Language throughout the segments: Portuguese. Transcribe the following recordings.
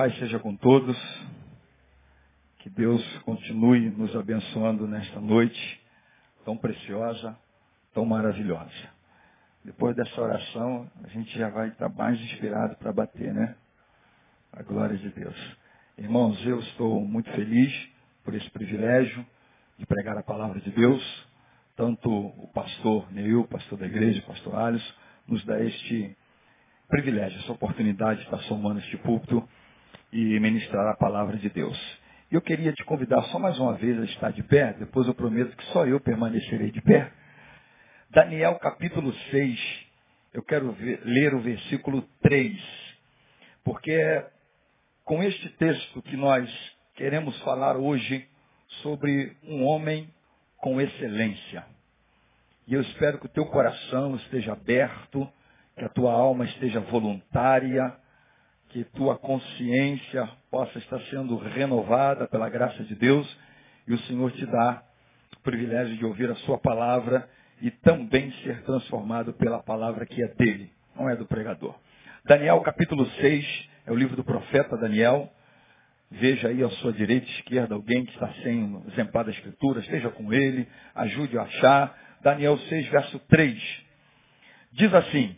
Pai seja com todos. Que Deus continue nos abençoando nesta noite tão preciosa, tão maravilhosa. Depois dessa oração, a gente já vai estar mais inspirado para bater, né? A glória de Deus. Irmãos, eu estou muito feliz por esse privilégio de pregar a palavra de Deus. Tanto o pastor Neil, pastor da igreja, pastor Alice, nos dá este privilégio, essa oportunidade de estar somando este púlpito e ministrar a palavra de Deus. Eu queria te convidar só mais uma vez a estar de pé, depois eu prometo que só eu permanecerei de pé. Daniel capítulo 6, eu quero ver, ler o versículo 3, porque é com este texto que nós queremos falar hoje sobre um homem com excelência. E eu espero que o teu coração esteja aberto, que a tua alma esteja voluntária, que tua consciência possa estar sendo renovada pela graça de Deus e o Senhor te dá o privilégio de ouvir a sua palavra e também ser transformado pela palavra que é dele, não é do pregador. Daniel capítulo 6 é o livro do profeta Daniel. Veja aí à sua direita e esquerda alguém que está sem exemplar da escritura, esteja com ele, ajude a achar. Daniel 6, verso 3. Diz assim,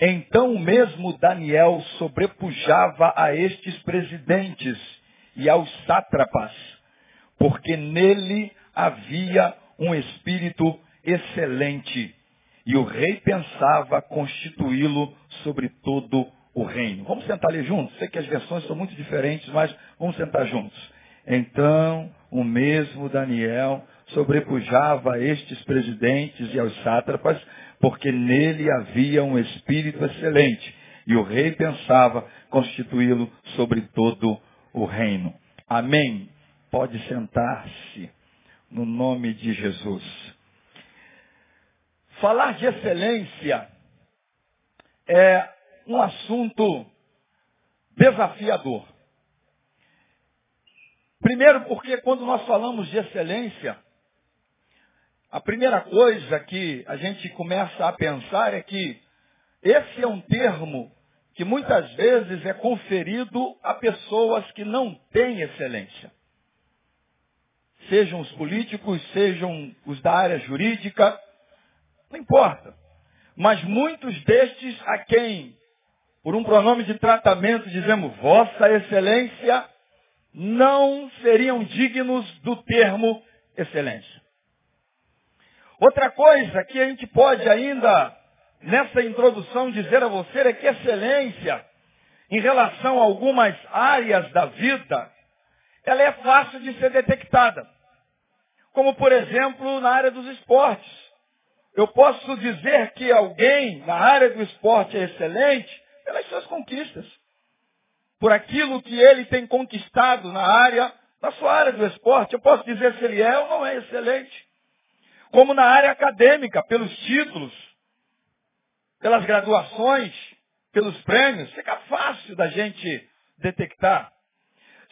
então mesmo Daniel sobrepujava a estes presidentes e aos sátrapas, porque nele havia um espírito excelente, e o rei pensava constituí-lo sobre todo o reino. Vamos sentar ali juntos? Sei que as versões são muito diferentes, mas vamos sentar juntos. Então, o mesmo Daniel sobrepujava a estes presidentes e aos sátrapas, porque nele havia um espírito excelente, e o rei pensava constituí-lo sobre todo o reino. Amém. Pode sentar-se no nome de Jesus. Falar de excelência é um assunto desafiador. Primeiro, porque quando nós falamos de excelência, a primeira coisa que a gente começa a pensar é que esse é um termo que muitas vezes é conferido a pessoas que não têm excelência. Sejam os políticos, sejam os da área jurídica, não importa. Mas muitos destes a quem, por um pronome de tratamento, dizemos Vossa Excelência, não seriam dignos do termo excelência. Outra coisa que a gente pode ainda, nessa introdução, dizer a você é que excelência, em relação a algumas áreas da vida, ela é fácil de ser detectada. Como, por exemplo, na área dos esportes. Eu posso dizer que alguém na área do esporte é excelente pelas suas conquistas. Por aquilo que ele tem conquistado na área, na sua área do esporte. Eu posso dizer se ele é ou não é excelente como na área acadêmica, pelos títulos, pelas graduações, pelos prêmios. Fica fácil da gente detectar.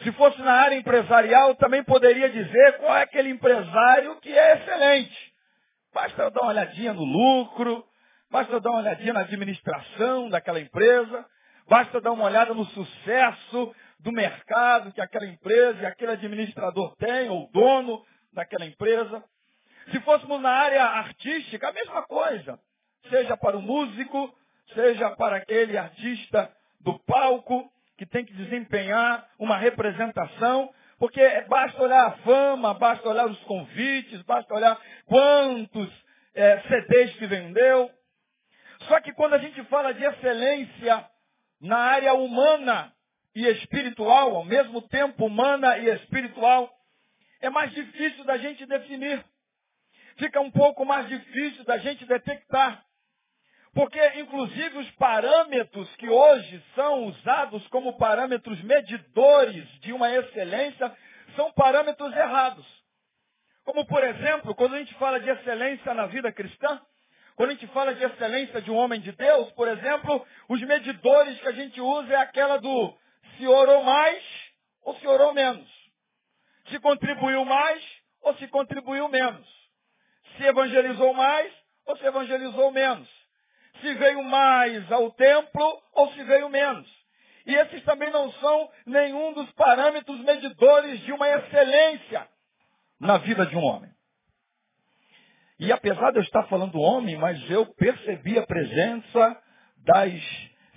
Se fosse na área empresarial, também poderia dizer qual é aquele empresário que é excelente. Basta eu dar uma olhadinha no lucro, basta eu dar uma olhadinha na administração daquela empresa, basta eu dar uma olhada no sucesso do mercado que aquela empresa e aquele administrador tem, ou dono daquela empresa. Se fôssemos na área artística, a mesma coisa. Seja para o músico, seja para aquele artista do palco que tem que desempenhar uma representação, porque basta olhar a fama, basta olhar os convites, basta olhar quantos é, CDs que vendeu. Só que quando a gente fala de excelência na área humana e espiritual, ao mesmo tempo humana e espiritual, é mais difícil da gente definir fica um pouco mais difícil da gente detectar. Porque, inclusive, os parâmetros que hoje são usados como parâmetros medidores de uma excelência são parâmetros errados. Como, por exemplo, quando a gente fala de excelência na vida cristã, quando a gente fala de excelência de um homem de Deus, por exemplo, os medidores que a gente usa é aquela do se orou mais ou se orou menos. Se contribuiu mais ou se contribuiu menos se evangelizou mais ou se evangelizou menos. se veio mais ao templo ou se veio menos. E esses também não são nenhum dos parâmetros medidores de uma excelência na vida de um homem. E apesar de eu estar falando homem, mas eu percebi a presença das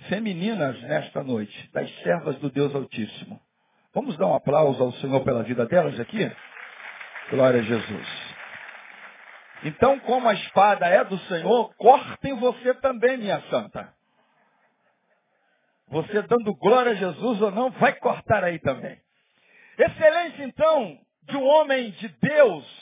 femininas nesta noite, das servas do Deus Altíssimo. Vamos dar um aplauso ao Senhor pela vida delas aqui? Glória a Jesus. Então, como a espada é do Senhor, cortem você também, minha santa. Você dando glória a Jesus ou não, vai cortar aí também. Excelência, então, de um homem de Deus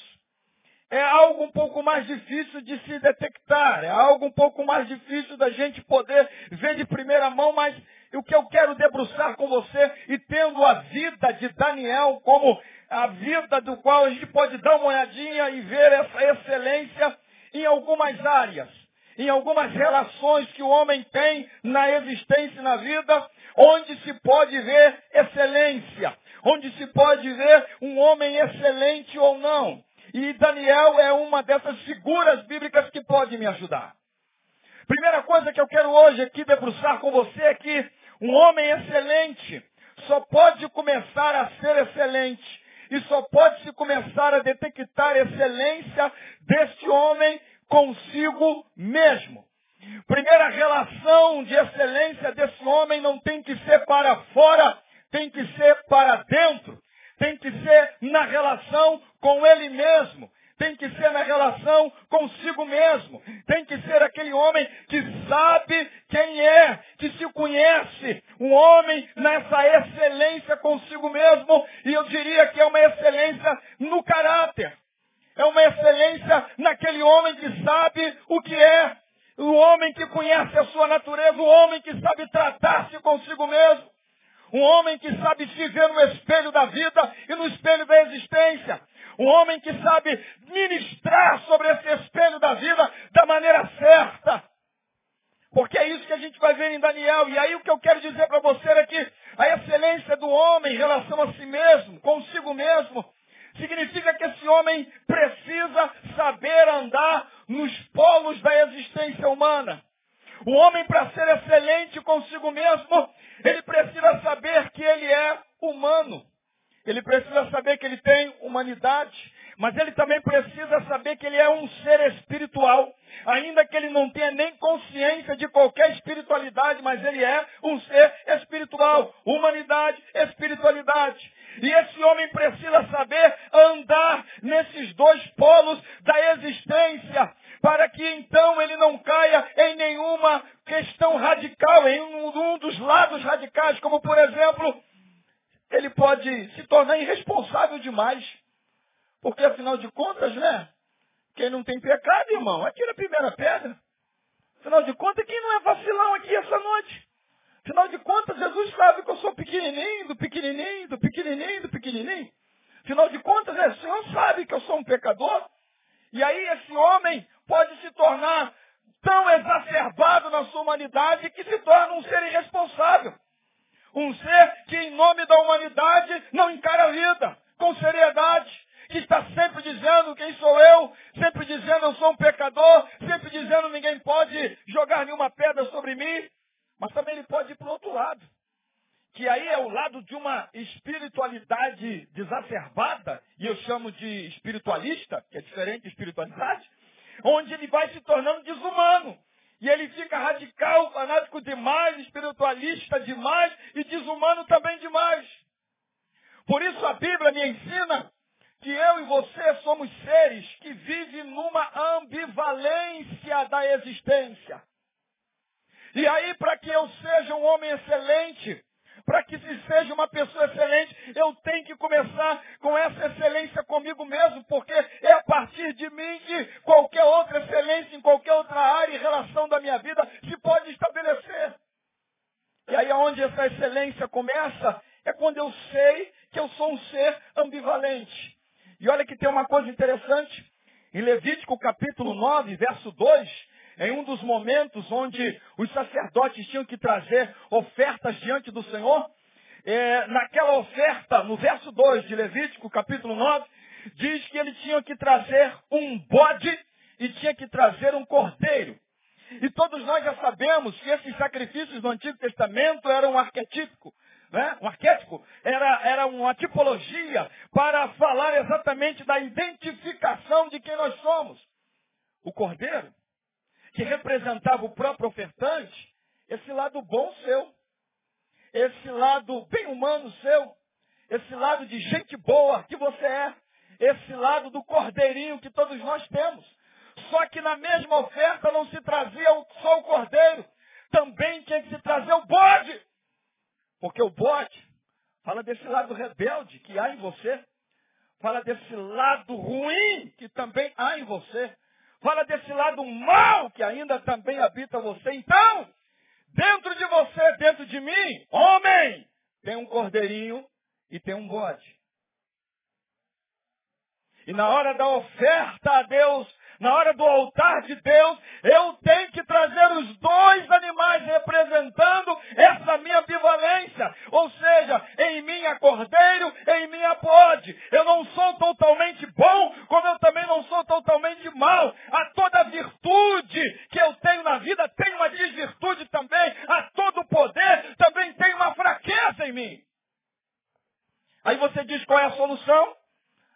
é algo um pouco mais difícil de se detectar, é algo um pouco mais difícil da gente poder ver de primeira mão, mas o que eu quero debruçar com você e tendo a vida de Daniel como a vida do qual a gente pode dar uma olhadinha e ver essa excelência em algumas áreas, em algumas relações que o homem tem na existência e na vida, onde se pode ver excelência, onde se pode ver um homem excelente ou não. E Daniel é uma dessas figuras bíblicas que pode me ajudar. Primeira coisa que eu quero hoje aqui debruçar com você é que um homem excelente só pode começar a ser excelente e só pode se começar a detectar excelência deste homem consigo mesmo. Primeira relação de excelência desse homem não tem que ser para fora, tem que ser para dentro tem que ser na relação com ele mesmo. Tem que ser na relação consigo mesmo. Tem que ser aquele homem que sabe quem é, que se conhece. Um homem nessa excelência consigo mesmo. E eu diria que é uma excelência no caráter. É uma excelência naquele homem que sabe o que é. O homem que conhece a sua natureza. O homem que sabe tratar-se consigo mesmo. Um homem que sabe se ver no espelho da vida e no espelho da existência. Um homem que sabe ministrar sobre esse espelho da vida da maneira certa. Porque é isso que a gente vai ver em Daniel. E aí o que eu quero dizer para você é que a excelência do homem em relação a si mesmo, consigo mesmo, significa que esse homem precisa saber andar nos polos da existência humana. O homem, para ser excelente consigo mesmo, ele precisa saber que ele é humano. Ele precisa saber que ele tem humanidade. Mas ele também precisa saber que ele é um ser espiritual. Ainda que ele não tenha nem consciência de qualquer espiritualidade, mas ele é um ser espiritual. Humanidade, espiritualidade. E esse homem precisa saber andar nesses dois polos da existência para que então ele não caia em nenhuma questão radical, em um, dos lados radicais, como por exemplo, ele pode se tornar irresponsável demais. Porque afinal de contas, né? Quem não tem pecado, irmão, atira a primeira pedra. Afinal de contas, quem não é vacilão aqui essa noite? Afinal de contas, Jesus sabe que eu sou pequenininho, do pequenininho, do pequenininho, do pequenininho. Afinal de contas, é, o Senhor sabe que eu sou um pecador. E aí esse homem pode se tornar tão exacerbado na sua humanidade que se torna um ser irresponsável. Um ser que, em nome da humanidade, não encara a vida com seriedade. Que está sempre dizendo quem sou eu, sempre dizendo eu sou um pecador, sempre dizendo ninguém pode jogar nenhuma pedra sobre mim. Mas também ele pode ir para o outro lado. Que aí é o lado de uma espiritualidade desacerbada, e eu chamo de espiritualista, que é diferente de espiritualidade, onde ele vai se tornando desumano. E ele fica radical, fanático demais, espiritualista demais e desumano também demais. Por isso a Bíblia me ensina que eu e você somos seres que vivem numa ambivalência da existência. E aí, para que eu seja um homem excelente, para que se seja uma pessoa excelente, eu tenho que começar com essa excelência comigo mesmo, porque é a partir de mim que qualquer outra excelência em qualquer outra área e relação da minha vida se pode estabelecer. E aí onde essa excelência começa é quando eu sei que eu sou um ser ambivalente. E olha que tem uma coisa interessante. Em Levítico capítulo 9, verso 2, em um dos momentos onde os sacerdotes tinham que trazer ofertas diante do Senhor, é, naquela oferta, no verso 2 de Levítico, capítulo 9, diz que eles tinham que trazer um bode e tinha que trazer um cordeiro. E todos nós já sabemos que esses sacrifícios do Antigo Testamento eram um arquetípico. Né? Um arquétipo era, era uma tipologia para falar exatamente da identificação de quem nós somos. O cordeiro, que representava o próprio ofertante, esse lado bom seu, esse lado bem humano seu, esse lado de gente boa que você é, esse lado do cordeirinho que todos nós temos. Só que na mesma oferta não se trazia só o cordeiro, também tinha que se trazer o bode. Porque o bode fala desse lado rebelde que há em você, fala desse lado ruim que também há em você, fala desse lado mal que ainda também habita você. Então, dentro de você, dentro de mim, homem, tem um cordeirinho e tem um bode. E na hora da oferta a Deus, na hora do altar de Deus, eu tenho que trazer os dois animais representando essa minha ambivalência. Ou seja, em mim há cordeiro, em mim há bode. Eu não sou totalmente bom, como eu também não sou totalmente mal. A toda virtude que eu tenho na vida tem uma desvirtude também. A todo poder também tem uma fraqueza em mim. Aí você diz qual é a solução?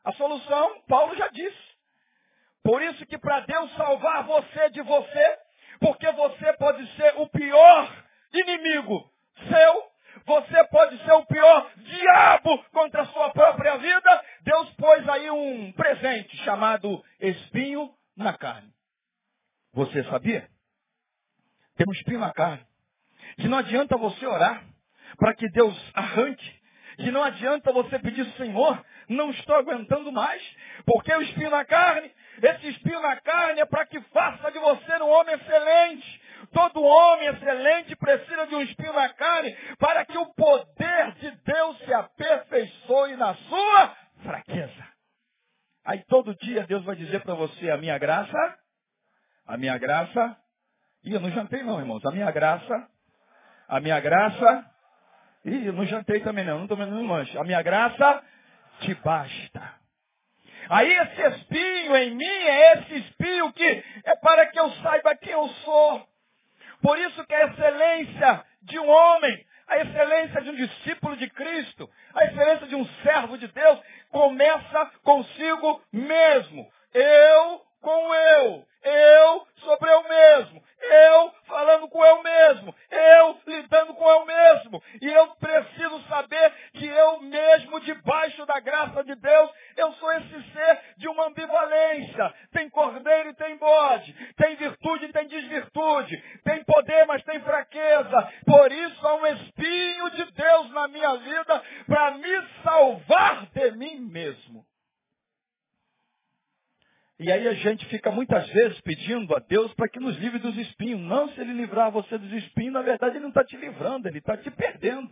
A solução, Paulo já disse. Por isso que para Deus salvar você de você, porque você pode ser o pior inimigo seu, você pode ser o pior diabo contra a sua própria vida, Deus pôs aí um presente chamado espinho na carne. Você sabia? Tem um espinho na carne. Que não adianta você orar para que Deus arranque. Que não adianta você pedir, Senhor, não estou aguentando mais, porque o espinho na carne esse espinho na carne é para que faça de você um homem excelente. Todo homem excelente precisa de um espinho na carne para que o poder de Deus se aperfeiçoe na sua fraqueza. Aí todo dia Deus vai dizer para você, a minha graça, a minha graça, e eu não jantei não, irmãos, a minha graça, a minha graça, e eu não jantei também não, não estou vendo lanche, a minha graça te basta. Aí esse espinho em mim é esse espinho que é para que eu saiba quem eu sou. Por isso que a excelência de um homem, a excelência de um discípulo de Cristo, a excelência de um servo de Deus, começa consigo mesmo. Eu com eu. Eu sobre eu mesmo. Eu falando com eu mesmo. Eu lidando com eu mesmo. E eu preciso saber que eu mesmo, debaixo da graça de Deus, eu sou esse ser de uma ambivalência. Tem cordeiro e tem bode. Tem virtude e tem desvirtude. Tem poder, mas tem fraqueza. Por isso há um espinho de Deus na minha vida para me salvar de mim mesmo. E aí a gente fica muitas vezes pedindo a Deus para que nos livre dos espinhos. Não, se ele livrar você dos espinhos, na verdade ele não está te livrando, ele está te perdendo.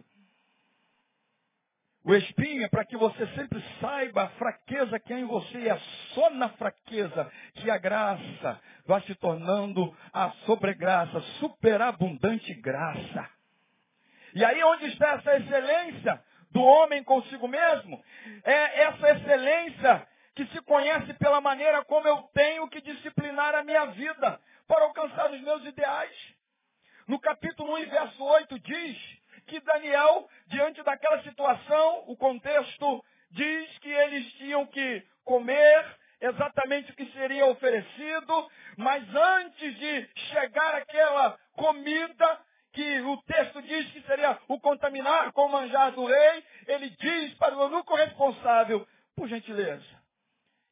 O espinho é para que você sempre saiba a fraqueza que há em você. E é só na fraqueza que a graça vai se tornando a sobregraça, superabundante graça. E aí onde está essa excelência do homem consigo mesmo? É essa excelência que se conhece pela maneira como eu tenho que disciplinar a minha vida para alcançar os meus ideais. No capítulo 1 e verso 8 diz que Daniel, diante daquela situação, o contexto diz que eles tinham que comer exatamente o que seria oferecido, mas antes de chegar aquela comida, que o texto diz que seria o contaminar com o manjar do rei, ele diz para o eunuco responsável, por gentileza,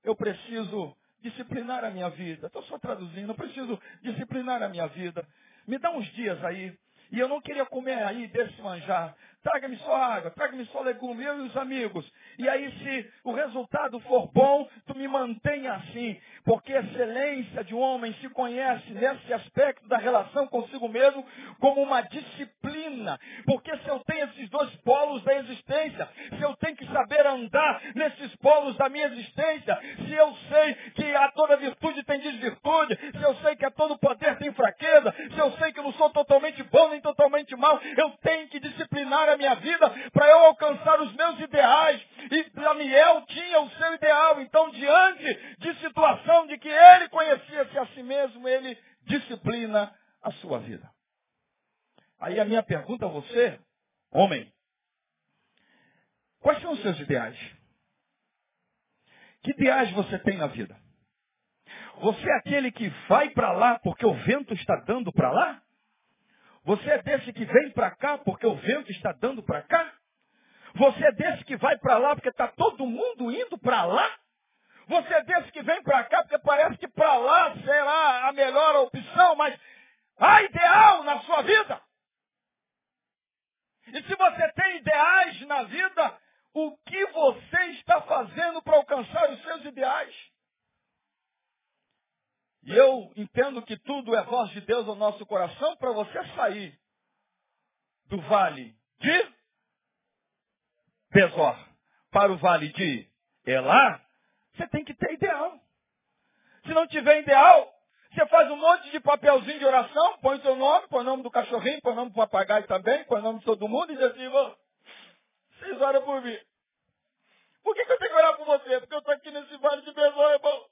eu preciso disciplinar a minha vida. Estou só traduzindo, eu preciso disciplinar a minha vida. Me dá uns dias aí. E eu não queria comer aí desse manjar. Traga-me só água, traga-me só legume, eu e os amigos. E aí, se o resultado for bom, tu me mantenha assim. Porque a excelência de um homem se conhece nesse aspecto da relação consigo mesmo como uma disciplina. Porque se eu tenho esses dois polos da existência, se eu tenho que saber andar nesses polos da minha existência, se eu sei que a toda virtude tem desvirtude, se eu sei que a todo poder tem fraqueza, se eu sei que eu não sou totalmente bom nem totalmente mal, eu tenho que disciplinar a minha vida para eu alcançar os meus ideais. E Daniel tinha o seu ideal. Então, diante de situação de que ele conhecia-se a si mesmo, ele disciplina a sua vida. Aí a minha pergunta a você, homem, quais são os seus ideais? Que ideais você tem na vida? Você é aquele que vai para lá porque o vento está dando para lá? Você é desse que vem para cá porque o vento está dando para cá? Você é desse que vai para lá porque está todo mundo indo para lá? Você é desse que vem para cá porque parece que para lá será a melhor opção, mas há ideal na sua vida. E se você tem ideais na vida, o que você está fazendo para alcançar os seus ideais? E eu entendo que tudo é voz de Deus no nosso coração para você sair do vale de Besor para o vale de Elá, você tem que ter ideal. Se não tiver ideal, você faz um monte de papelzinho de oração, põe seu nome, põe o nome do cachorrinho, põe o nome do papagaio também, põe o nome de todo mundo e diz assim, irmão, vocês oram por mim. Por que, que eu tenho que orar por você? Porque eu estou aqui nesse vale de Besor, irmão.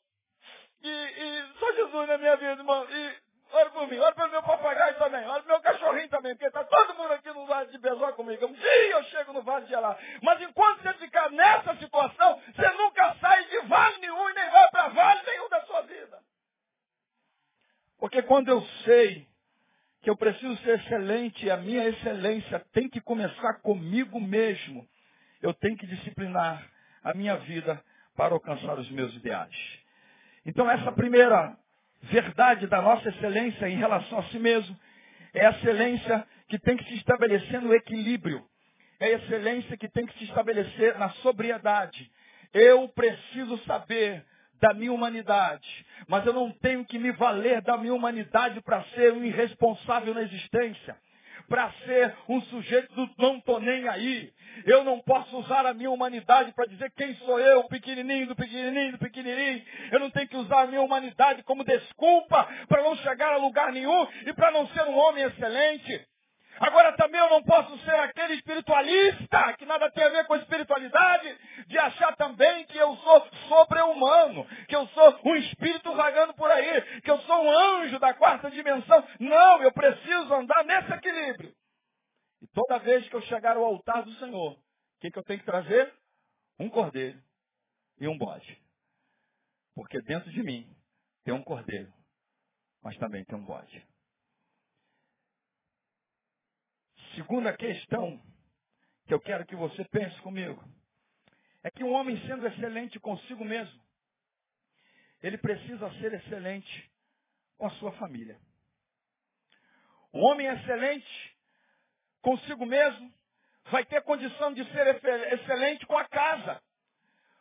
E, e só Jesus na minha vida, irmão. E ora por mim, ora pelo meu papagaio também, ora pelo meu cachorrinho também, porque está todo mundo De Besó comigo. Um dia eu chego no Vale de Elá. Mas enquanto você ficar nessa situação, você nunca sai de vale nenhum e nem vai para vale nenhum da sua vida. Porque quando eu sei que eu preciso ser excelente, a minha excelência tem que começar comigo mesmo. Eu tenho que disciplinar a minha vida para alcançar os meus ideais. Então essa primeira verdade da nossa excelência em relação a si mesmo é a excelência que tem que se estabelecer no equilíbrio. É excelência que tem que se estabelecer na sobriedade. Eu preciso saber da minha humanidade, mas eu não tenho que me valer da minha humanidade para ser um irresponsável na existência para ser um sujeito do não tô nem aí. Eu não posso usar a minha humanidade para dizer quem sou eu, pequenininho do pequenininho do pequenininho. Eu não tenho que usar a minha humanidade como desculpa para não chegar a lugar nenhum e para não ser um homem excelente. Agora também eu não posso ser aquele espiritualista que nada tem a ver com espiritualidade, de achar também que eu sou sobre-humano, que eu sou um espírito vagando por aí, que eu sou um anjo da quarta dimensão. Não, eu preciso andar nesse equilíbrio. E toda vez que eu chegar ao altar do Senhor, o que, que eu tenho que trazer? Um cordeiro e um bode. Porque dentro de mim tem um cordeiro, mas também tem um bode. Segunda questão que eu quero que você pense comigo é que um homem sendo excelente consigo mesmo, ele precisa ser excelente com a sua família. Um homem excelente consigo mesmo vai ter condição de ser excelente com a casa.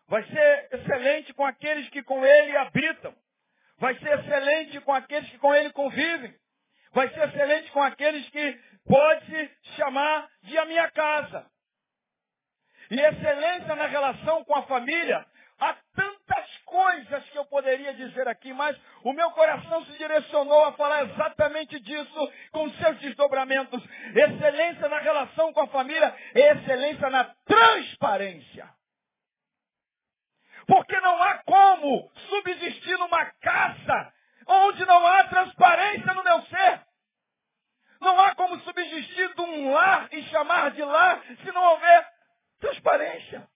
Vai ser excelente com aqueles que com ele habitam. Vai ser excelente com aqueles que com ele convivem. Vai ser excelente com aqueles que pode chamar de a minha casa. E excelência na relação com a família, há tantas coisas que eu poderia dizer aqui, mas o meu coração se direcionou a falar exatamente disso com seus desdobramentos. Excelência na relação com a família é excelência na transparência. Porque não há como subsistir numa casa onde não há transparência no meu ser. Não há como subsistir de um lar e chamar de lar se não houver transparência.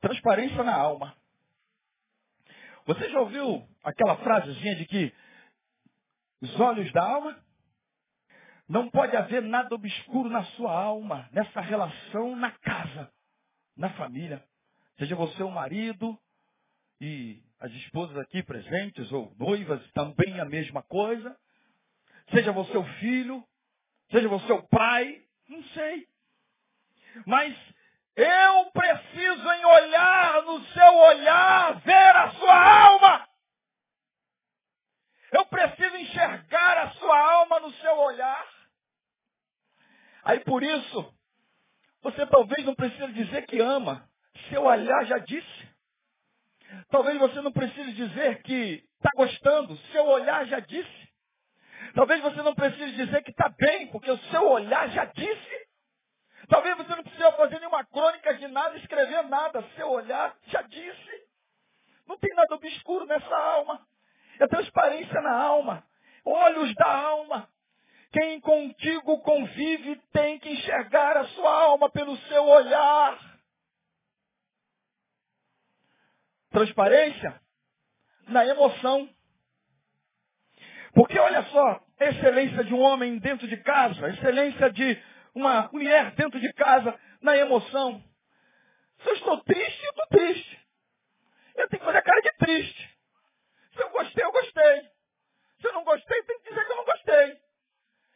Transparência na alma. Você já ouviu aquela frasezinha de que os olhos da alma? Não pode haver nada obscuro na sua alma, nessa relação na casa, na família. Seja você o marido e as esposas aqui presentes, ou noivas, também a mesma coisa. Seja você o filho, seja você o pai, não sei. Mas eu preciso em olhar no seu olhar, ver a sua alma. Eu preciso enxergar a sua alma no seu olhar. Aí por isso, você talvez não precise dizer que ama. Seu olhar já disse. Talvez você não precise dizer que está gostando. Seu olhar já disse. Talvez você não precise dizer que está bem, porque o seu olhar já disse. Talvez você não precise fazer nenhuma crônica de nada, escrever nada. Seu olhar já disse. Não tem nada obscuro nessa alma. É transparência na alma. Olhos da alma. Quem contigo convive tem que enxergar a sua alma pelo seu olhar. Transparência na emoção. Porque olha só, excelência de um homem dentro de casa, excelência de uma mulher dentro de casa na emoção. Se eu estou triste, eu estou triste. Eu tenho que fazer a cara de triste. Se eu gostei, eu gostei. Se eu não gostei, tem que dizer que eu não gostei.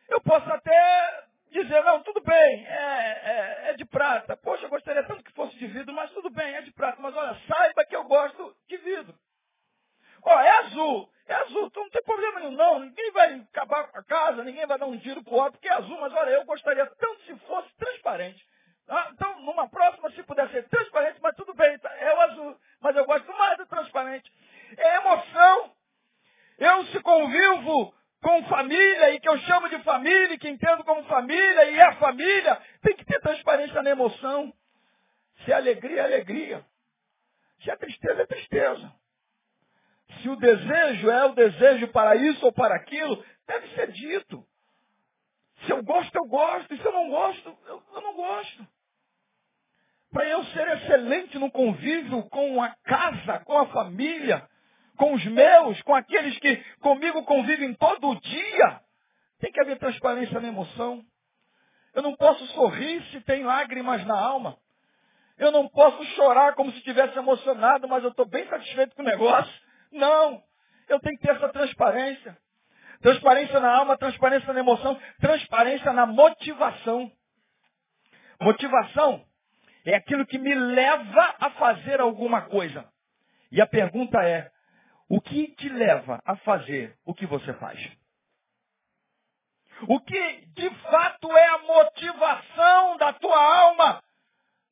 Eu posso até dizer, não, tudo bem, é, é, é, de prata. Poxa, eu gostaria tanto que fosse de vidro, mas tudo bem, é de prata. Mas olha, saiba que eu gosto de vidro. Ó, é azul, é azul, então não tem problema nenhum, não. Ninguém vai acabar com a casa, ninguém vai dar um tiro pro outro, porque é azul, mas olha, eu gostaria tanto se fosse transparente. Ah, então, numa próxima, se puder ser transparente, mas tudo bem, tá, é o azul, mas eu gosto mais do transparente. É emoção. Eu se convivo com família e que eu chamo de família, e que entendo como família e é família, tem que ter transparência na emoção. Se é alegria, é alegria. Se é tristeza, é tristeza. Se o desejo é o desejo para isso ou para aquilo, deve ser dito. Se eu gosto, eu gosto. E se eu não gosto, eu, eu não gosto. Para eu ser excelente no convívio com a casa, com a família, com os meus, com aqueles que comigo convivem todo dia, tem que haver transparência na emoção. Eu não posso sorrir se tem lágrimas na alma. Eu não posso chorar como se estivesse emocionado, mas eu estou bem satisfeito com o negócio. Não. Eu tenho que ter essa transparência. Transparência na alma, transparência na emoção, transparência na motivação. Motivação é aquilo que me leva a fazer alguma coisa. E a pergunta é: o que te leva a fazer o que você faz? O que de fato é a motivação da tua alma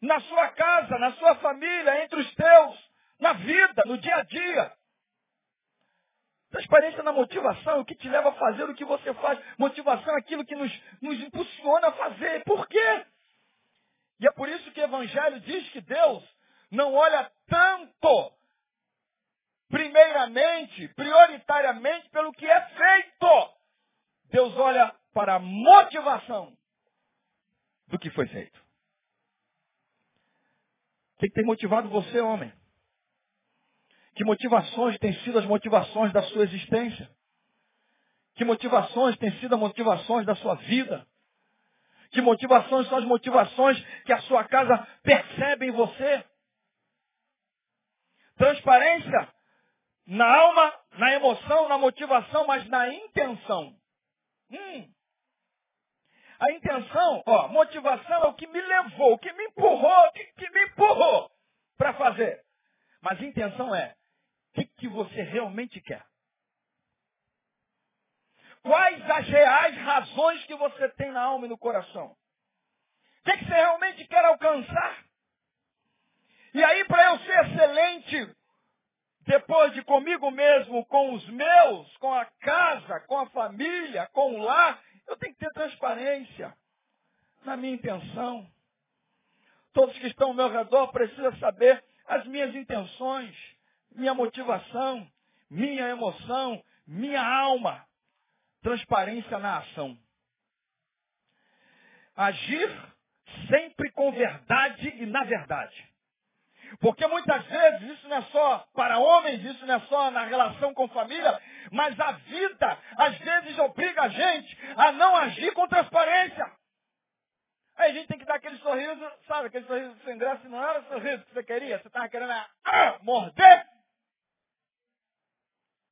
na sua casa, na sua família, entre os teus, na vida, no dia a dia? Transparência na motivação, o que te leva a fazer o que você faz. Motivação é aquilo que nos, nos impulsiona a fazer. Por quê? E é por isso que o Evangelho diz que Deus não olha tanto, primeiramente, prioritariamente, pelo que é feito. Deus olha para a motivação do que foi feito. O que tem motivado você, homem? Que motivações têm sido as motivações da sua existência? Que motivações têm sido as motivações da sua vida? Que motivações são as motivações que a sua casa percebe em você? Transparência na alma, na emoção, na motivação, mas na intenção. Hum. A intenção, ó, motivação é o que me levou, o que me empurrou, o que, que me empurrou para fazer. Mas intenção é, que, que você realmente quer? Quais as reais razões que você tem na alma e no coração? O que, que você realmente quer alcançar? E aí, para eu ser excelente, depois de comigo mesmo, com os meus, com a casa, com a família, com o lar, eu tenho que ter transparência na minha intenção. Todos que estão ao meu redor precisam saber as minhas intenções minha motivação, minha emoção, minha alma. Transparência na ação. Agir sempre com verdade e na verdade. Porque muitas vezes isso não é só para homens, isso não é só na relação com família, mas a vida às vezes obriga a gente a não agir com transparência. Aí a gente tem que dar aquele sorriso, sabe, aquele sorriso sem graça, não era o sorriso que você queria, você estava querendo ah, morder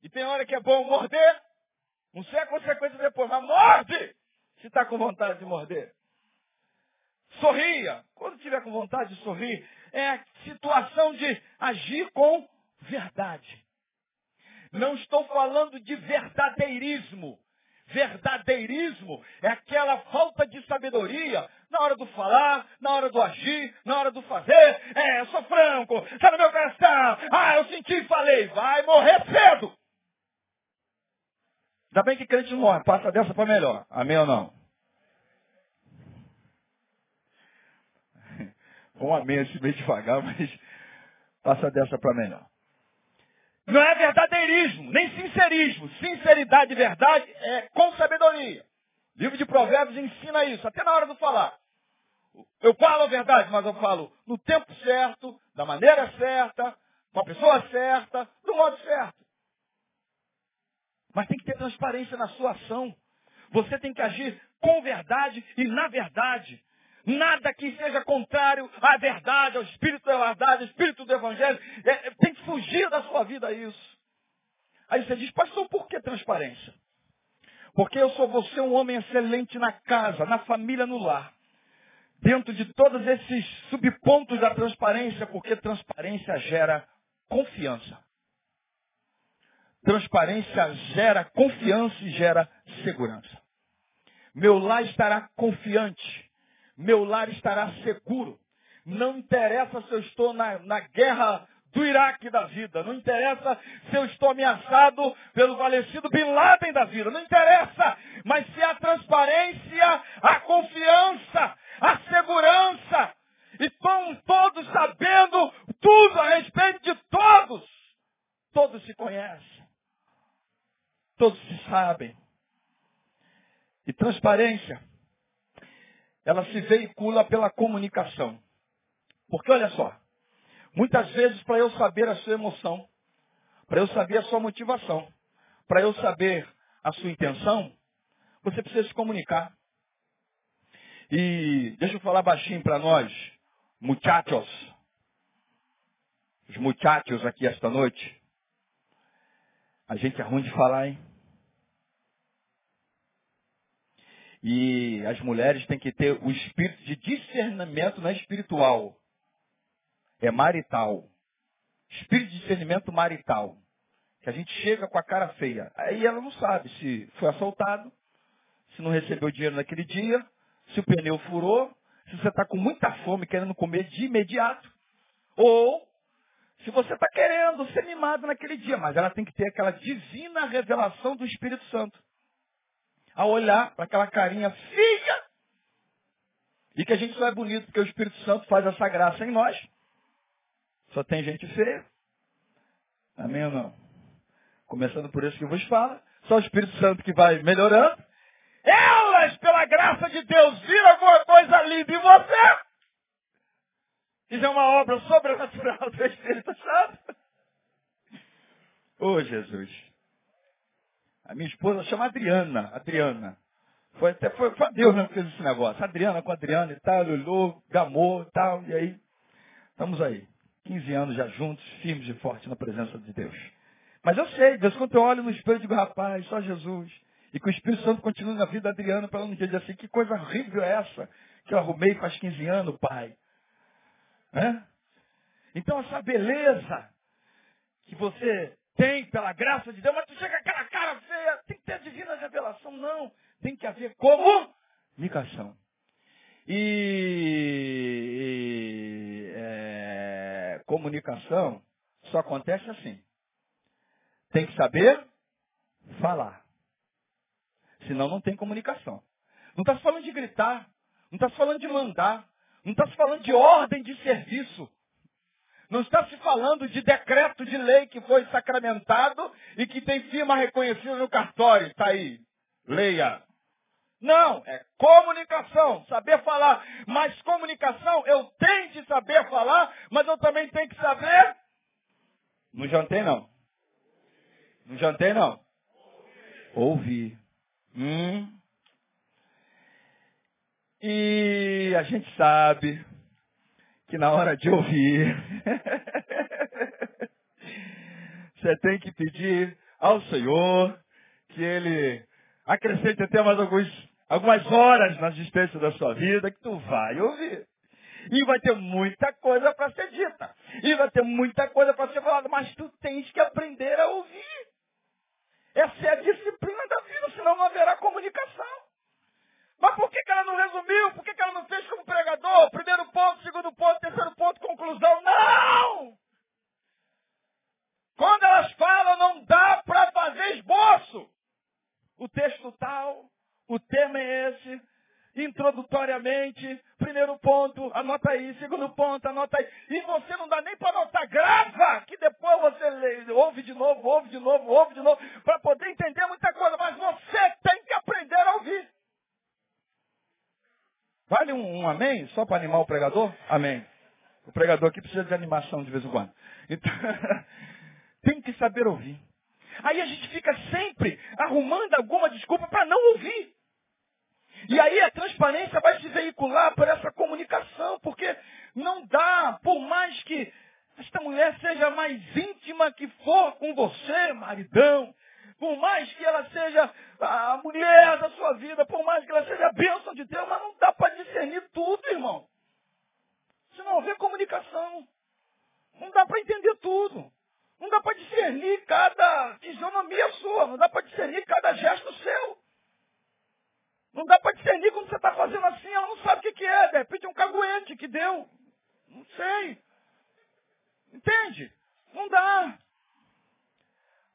e tem hora que é bom morder, não sei a consequência depois, mas morde se está com vontade de morder. Sorria. Quando tiver com vontade de sorrir, é a situação de agir com verdade. Não estou falando de verdadeirismo. Verdadeirismo é aquela falta de sabedoria na hora do falar, na hora do agir, na hora do fazer. É, eu sou franco, está no meu coração. Ah, eu senti e falei. Vai morrer cedo. Ainda bem que crente não morre, passa dessa para melhor. Amém ou não? Um amém assim bem devagar, mas passa dessa para melhor. Não é verdadeirismo, nem sincerismo. Sinceridade e verdade é com sabedoria. O livro de Provérbios ensina isso, até na hora de falar. Eu falo a verdade, mas eu falo no tempo certo, da maneira certa, com a pessoa certa, do modo certo. Mas tem que ter transparência na sua ação. Você tem que agir com verdade e na verdade. Nada que seja contrário à verdade, ao Espírito da verdade, ao Espírito do Evangelho. É, é, tem que fugir da sua vida isso. Aí você diz, pastor, por que transparência? Porque eu sou você um homem excelente na casa, na família, no lar. Dentro de todos esses subpontos da transparência, porque transparência gera confiança. Transparência gera confiança e gera segurança. Meu lar estará confiante meu lar estará seguro. Não interessa se eu estou na, na guerra do Iraque da vida. Não interessa se eu estou ameaçado pelo falecido Bin Laden da vida. Não interessa. Mas se a transparência, a confiança, a segurança, e estão todos sabendo tudo a respeito de todos. Todos se conhecem. Todos se sabem. E transparência ela se veicula pela comunicação. Porque olha só, muitas vezes para eu saber a sua emoção, para eu saber a sua motivação, para eu saber a sua intenção, você precisa se comunicar. E deixa eu falar baixinho para nós, muchachos, os muchachos aqui esta noite. A gente é ruim de falar, hein? E as mulheres têm que ter o espírito de discernimento não é espiritual. É marital. Espírito de discernimento marital. Que a gente chega com a cara feia. Aí ela não sabe se foi assaltado, se não recebeu dinheiro naquele dia, se o pneu furou, se você está com muita fome querendo comer de imediato, ou se você está querendo ser mimado naquele dia. Mas ela tem que ter aquela divina revelação do Espírito Santo a olhar para aquela carinha feia. E que a gente só é bonito porque o Espírito Santo faz essa graça em nós. Só tem gente feia. Amém ou não? Começando por isso que vos fala. Só o Espírito Santo que vai melhorando. Elas, pela graça de Deus, viram alguma coisa linda em você. Isso é uma obra sobrenatural do Espírito Santo. Ô oh, Jesus. A minha esposa chama Adriana. Adriana. Foi até foi, foi Deus mesmo que fez esse negócio. Adriana com Adriana e tal, olhou, gamou e tal, e aí estamos aí. 15 anos já juntos, firmes e fortes na presença de Deus. Mas eu sei, Deus, quando eu olho no espelho, eu digo, rapaz, só Jesus. E que o Espírito Santo continue na vida da Adriana para ela não dizer assim, que coisa horrível é essa que eu arrumei faz 15 anos, pai. É? Então essa beleza que você tem pela graça de Deus, mas tu chega com aquela cara feia, tem que ter divina revelação. Não, tem que haver comunicação. E é, comunicação só acontece assim. Tem que saber falar. Senão não tem comunicação. Não está falando de gritar, não está falando de mandar, não está falando de ordem de serviço. Não está se falando de decreto de lei que foi sacramentado e que tem firma reconhecida no cartório. Está aí. Leia. Não, é comunicação, saber falar. Mas comunicação, eu tenho de saber falar, mas eu também tenho que saber. Não jantei não. Não jantei não. Ouvir. Hum. E a gente sabe que na hora de ouvir, você tem que pedir ao Senhor que Ele acrescente até mais alguns, algumas horas na existência da sua vida que tu vai ouvir. E vai ter muita coisa para ser dita. E vai ter muita coisa para ser falada. Mas tu tens que aprender a ouvir. Essa é a disciplina da vida, senão não haverá comunicação. Mas por que, que ela não resumiu? Por que, que ela não fez como pregador? Primeiro ponto, segundo ponto, terceiro ponto, conclusão. Não! Quando elas falam, não dá para fazer esboço. O texto tal, o tema é esse, introdutoriamente, primeiro ponto, anota aí. Segundo ponto, anota aí. E você não dá nem para anotar, grava, que depois você lê, ouve de novo, ouve de novo, ouve de novo, para poder entender muita coisa. Mas você tem que aprender a ouvir. Vale um, um amém? Só para animar o pregador? Amém. O pregador aqui precisa de animação de vez em quando. Então, tem que saber ouvir. Aí a gente fica sempre arrumando alguma desculpa para não ouvir. E aí a transparência vai se veicular por essa comunicação, porque não dá, por mais que esta mulher seja mais íntima que for com você, maridão, por mais que ela seja a mulher da sua vida, por mais que ela seja a bênção de Deus, mas não dá para discernir tudo, irmão. Se não houver comunicação, não dá para entender tudo. Não dá para discernir cada fisionomia sua, não dá para discernir cada gesto seu. Não dá para discernir quando você está fazendo assim, ela não sabe o que, que é. De repente é um caguete que deu. Não sei. Entende? Não dá.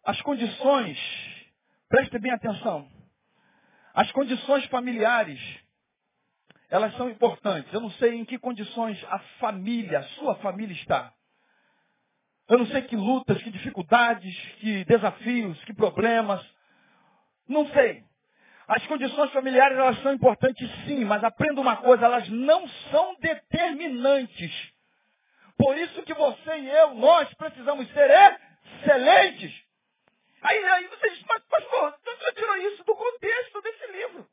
As condições, preste bem atenção. As condições familiares, elas são importantes. Eu não sei em que condições a família, a sua família está. Eu não sei que lutas, que dificuldades, que desafios, que problemas. Não sei. As condições familiares, elas são importantes sim, mas aprenda uma coisa, elas não são determinantes. Por isso que você e eu, nós precisamos ser excelentes. Aí, aí você diz, mas pastor, você tirou isso do contexto desse livro.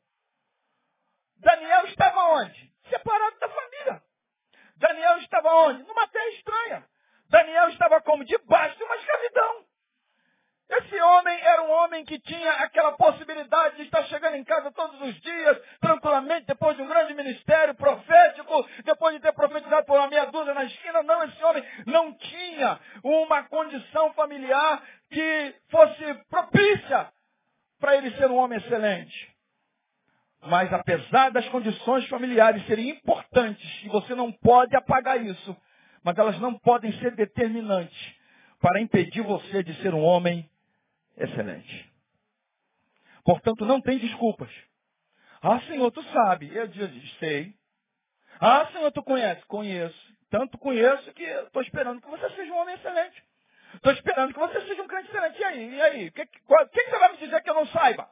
Daniel estava onde? Separado da família. Daniel estava onde? Numa terra estranha. Daniel estava como? Debaixo de uma escravidão. Esse homem era um homem que tinha aquela possibilidade de estar chegando em casa todos os dias, tranquilamente, depois de um grande ministério profético, depois de ter profetizado por uma meia dúzia na esquina. Não, esse homem não tinha uma condição familiar que fosse propícia para ele ser um homem excelente. Mas apesar das condições familiares serem importantes, e você não pode apagar isso, mas elas não podem ser determinantes para impedir você de ser um homem excelente. Portanto, não tem desculpas. Ah, Senhor, tu sabe. Eu disse, sei. Ah, Senhor, tu conhece? Conheço. Tanto conheço que estou esperando que você seja um homem excelente. Estou esperando que você seja um crente excelente. E aí? E aí? O que, que, que, você vai me dizer que eu não saiba?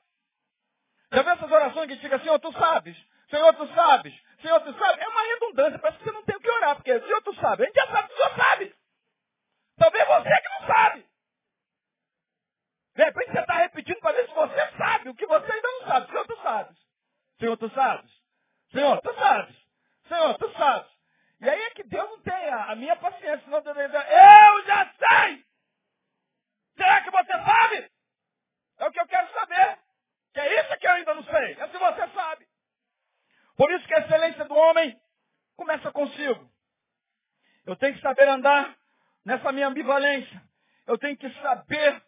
Já viu essas orações que diga, Senhor, tu sabes? Senhor, tu sabes? Senhor, tu sabe? É uma redundância, parece que você não tem o que orar, porque Senhor, tu sabe. A gente já sabe que o Senhor sabe. Talvez você que não sabe. De repente você está repetindo para ver se você sabe o que você ainda não sabe. Senhor, tu sabes. Senhor, tu sabes. Senhor, tu sabes. Senhor, tu sabes. E aí é que Deus não tem a, minha paciência. Senão Deus eu já sei. Será que você sabe? É o que eu quero saber. Que é isso que eu ainda não sei. É se você sabe. Por isso que a excelência do homem começa consigo. Eu tenho que saber andar nessa minha ambivalência. Eu tenho que saber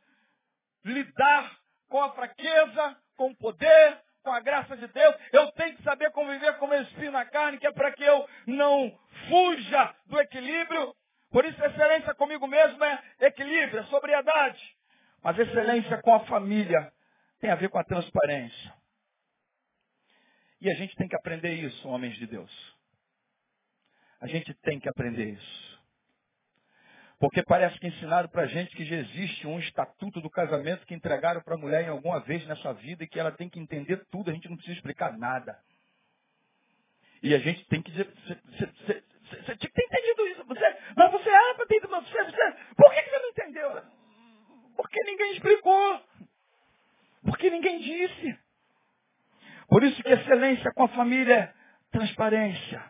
lidar com a fraqueza, com o poder, com a graça de Deus. Eu tenho que saber conviver com o meu espírito na carne, que é para que eu não fuja do equilíbrio. Por isso, excelência comigo mesmo é equilíbrio, é sobriedade. Mas excelência com a família tem a ver com a transparência. E a gente tem que aprender isso, homens de Deus. A gente tem que aprender isso. Porque parece que ensinaram para a gente que já existe um estatuto do casamento que entregaram para a mulher em alguma vez nessa vida e que ela tem que entender tudo, a gente não precisa explicar nada. E a gente tem que dizer, você, tinha que ter entendido isso. Você, mas você, ah, você, você, você, por que você não entendeu? Porque ninguém explicou. Porque ninguém disse. Por isso que excelência com a família é transparência.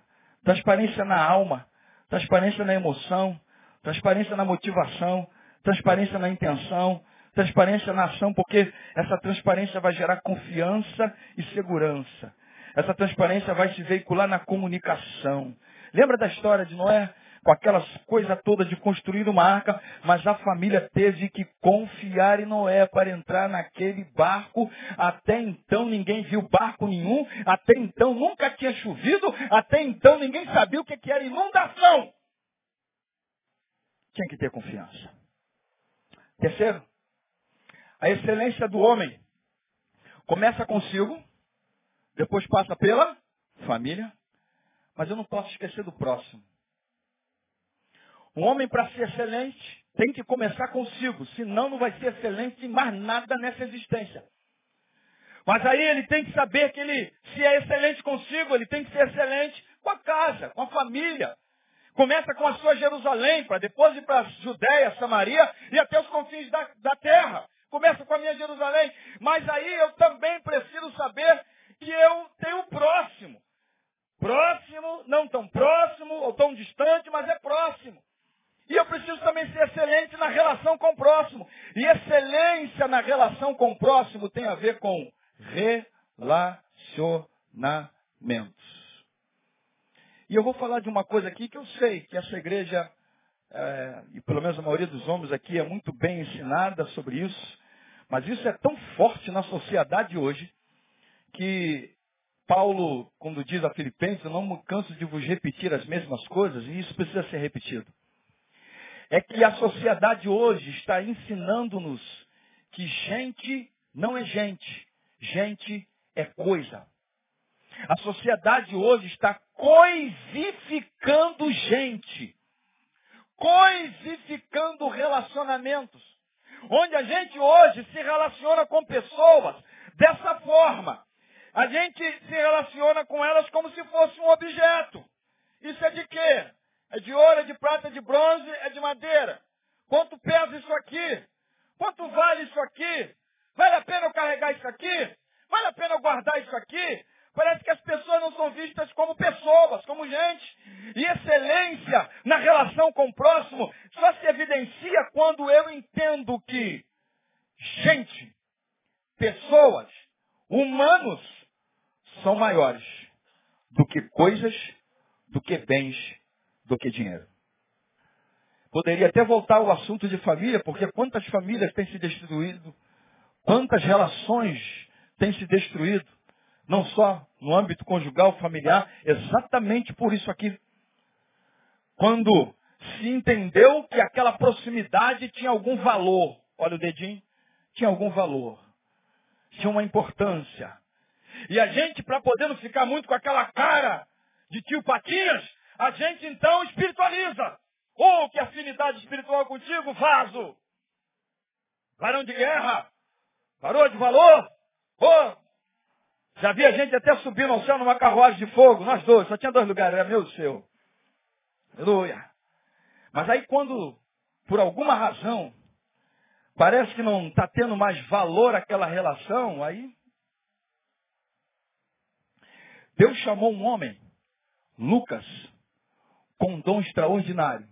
Transparência na alma, transparência na emoção, transparência na motivação, transparência na intenção, transparência na ação, porque essa transparência vai gerar confiança e segurança. Essa transparência vai se veicular na comunicação. Lembra da história de Noé? Com aquelas coisas todas de construir uma arca, mas a família teve que confiar em Noé para entrar naquele barco. Até então ninguém viu barco nenhum, até então nunca tinha chovido, até então ninguém sabia o que era inundação tinha que ter confiança. Terceiro, a excelência do homem começa consigo, depois passa pela família, Mas eu não posso esquecer do próximo. Um homem, para ser excelente, tem que começar consigo, senão não vai ser excelente em mais nada nessa existência. Mas aí ele tem que saber que ele, se é excelente consigo, ele tem que ser excelente com a casa, com a família. Começa com a sua Jerusalém, para depois ir para a Judéia, Samaria e até os confins da, da terra. Começa com a minha Jerusalém. Mas aí eu também preciso saber que eu tenho o próximo. Próximo, não tão próximo ou tão distante, mas é próximo. E eu preciso também ser excelente na relação com o próximo. E excelência na relação com o próximo tem a ver com relacionamentos. E eu vou falar de uma coisa aqui que eu sei que essa igreja, é, e pelo menos a maioria dos homens aqui, é muito bem ensinada sobre isso. Mas isso é tão forte na sociedade hoje que Paulo, quando diz a Filipenses, eu não me canso de vos repetir as mesmas coisas, e isso precisa ser repetido é que a sociedade hoje está ensinando-nos que gente não é gente, gente é coisa. A sociedade hoje está coisificando gente, coisificando relacionamentos, onde a gente hoje se relaciona com pessoas dessa forma. A gente se relaciona com elas como se fosse um objeto. Isso é de quê? É de ouro, é de prata, é de bronze, é de madeira. Quanto pesa isso aqui? Quanto vale isso aqui? Vale a pena eu carregar isso aqui? Vale a pena eu guardar isso aqui? Parece que as pessoas não são vistas como pessoas, como gente. E excelência na relação com o próximo só se evidencia quando eu entendo que gente, pessoas, humanos, são maiores do que coisas, do que bens do que dinheiro. Poderia até voltar ao assunto de família, porque quantas famílias têm se destruído, quantas relações têm se destruído, não só no âmbito conjugal, familiar, exatamente por isso aqui. Quando se entendeu que aquela proximidade tinha algum valor, olha o dedinho, tinha algum valor, tinha uma importância. E a gente, para poder não ficar muito com aquela cara de tio Patinhas, a gente então espiritualiza. Oh, que afinidade espiritual contigo, vaso! Varão de guerra! Varou de valor! Oh! Já vi a gente até subindo ao céu numa carruagem de fogo, nós dois, só tinha dois lugares, era meu e seu. Aleluia. Mas aí quando, por alguma razão, parece que não está tendo mais valor aquela relação, aí Deus chamou um homem, Lucas, com um dom extraordinário.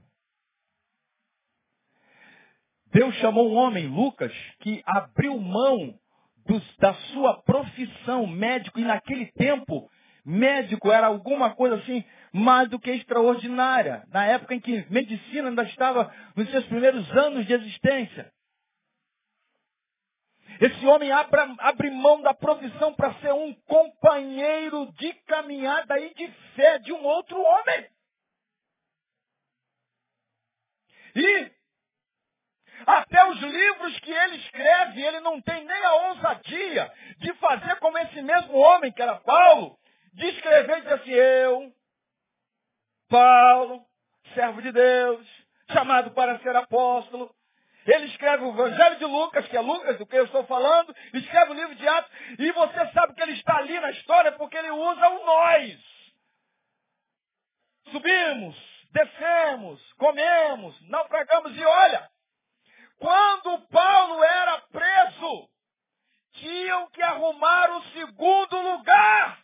Deus chamou um homem, Lucas, que abriu mão da sua profissão médico, e naquele tempo, médico era alguma coisa assim mais do que extraordinária. Na época em que medicina ainda estava nos seus primeiros anos de existência. Esse homem abre, abre mão da profissão para ser um companheiro de caminhada e de fé de um outro homem. E até os livros que ele escreve, ele não tem nem a ousadia de fazer como esse mesmo homem, que era Paulo, de escrever e dizer assim, eu, Paulo, servo de Deus, chamado para ser apóstolo. Ele escreve o Evangelho de Lucas, que é Lucas, do que eu estou falando, escreve o livro de Atos, e você sabe que ele está ali na história porque ele usa o nós. Subimos, descemos, comemos, naufragamos e olha, quando Paulo era preso, tinham que arrumar o segundo lugar.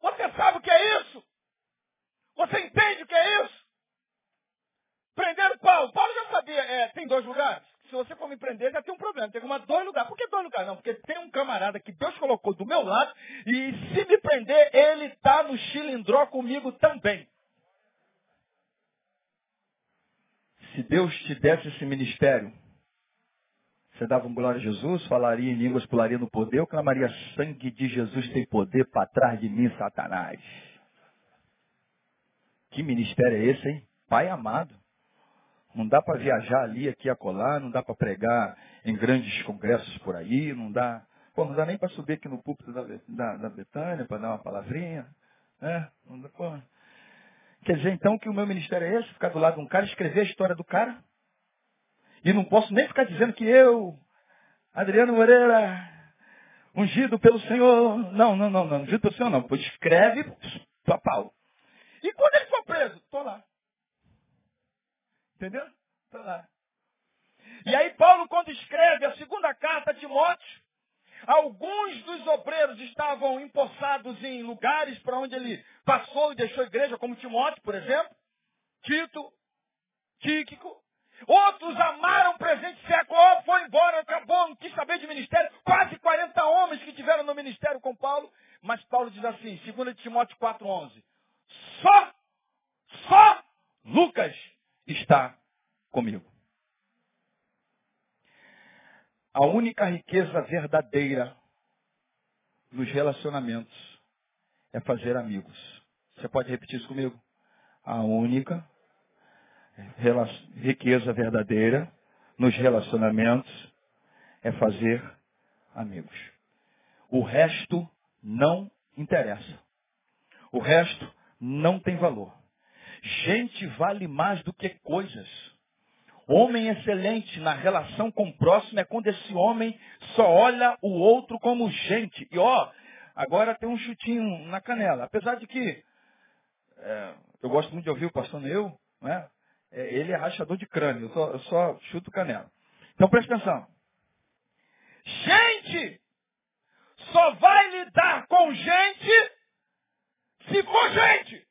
Você sabe o que é isso? Você entende o que é isso? Prenderam Paulo. Paulo já sabia, é, tem dois lugares. Se você for me prender, já tem um problema. Tem uma dois lugares. Por que dois lugares? Não, porque tem um camarada que Deus colocou do meu lado e se me prender, ele está no chilindró comigo também. Se Deus te desse esse ministério, você dava um glória a Jesus, falaria em línguas, pularia no poder, eu clamaria sangue de Jesus tem poder para trás de mim, Satanás. Que ministério é esse, hein? Pai amado. Não dá para viajar ali, aqui acolá, não dá para pregar em grandes congressos por aí, não dá. Pô, não dá nem para subir aqui no púlpito da, da, da Betânia para dar uma palavrinha. É, pô. Quer dizer então que o meu ministério é esse? Ficar do lado de um cara, escrever a história do cara? E não posso nem ficar dizendo que eu, Adriano Moreira, ungido pelo Senhor. Não, não, não, não. Ungido pelo Senhor não. Pois escreve Paulo. E quando ele for preso? Estou lá. Entendeu? Estou lá. E aí Paulo, quando escreve a segunda carta a Timóteo, alguns dos obreiros estavam empossados em lugares para onde ele passou e deixou a igreja, como Timóteo, por exemplo, Tito, Tíquico. Outros amaram o presente século, foi embora, acabou, não quis saber de ministério. Quase 40 homens que tiveram no ministério com Paulo. Mas Paulo diz assim, 2 Timóteo 4,11. Só, só Lucas está comigo. A única riqueza verdadeira nos relacionamentos é fazer amigos. Você pode repetir isso comigo? A única riqueza verdadeira nos relacionamentos é fazer amigos. O resto não interessa. O resto não tem valor. Gente vale mais do que coisas. Homem excelente na relação com o próximo é quando esse homem só olha o outro como gente. E ó, agora tem um chutinho na canela. Apesar de que é, eu gosto muito de ouvir o pastor Neu, né? É, ele é rachador de crânio, eu só, eu só chuto canela. Então presta atenção. Gente só vai lidar com gente se for gente.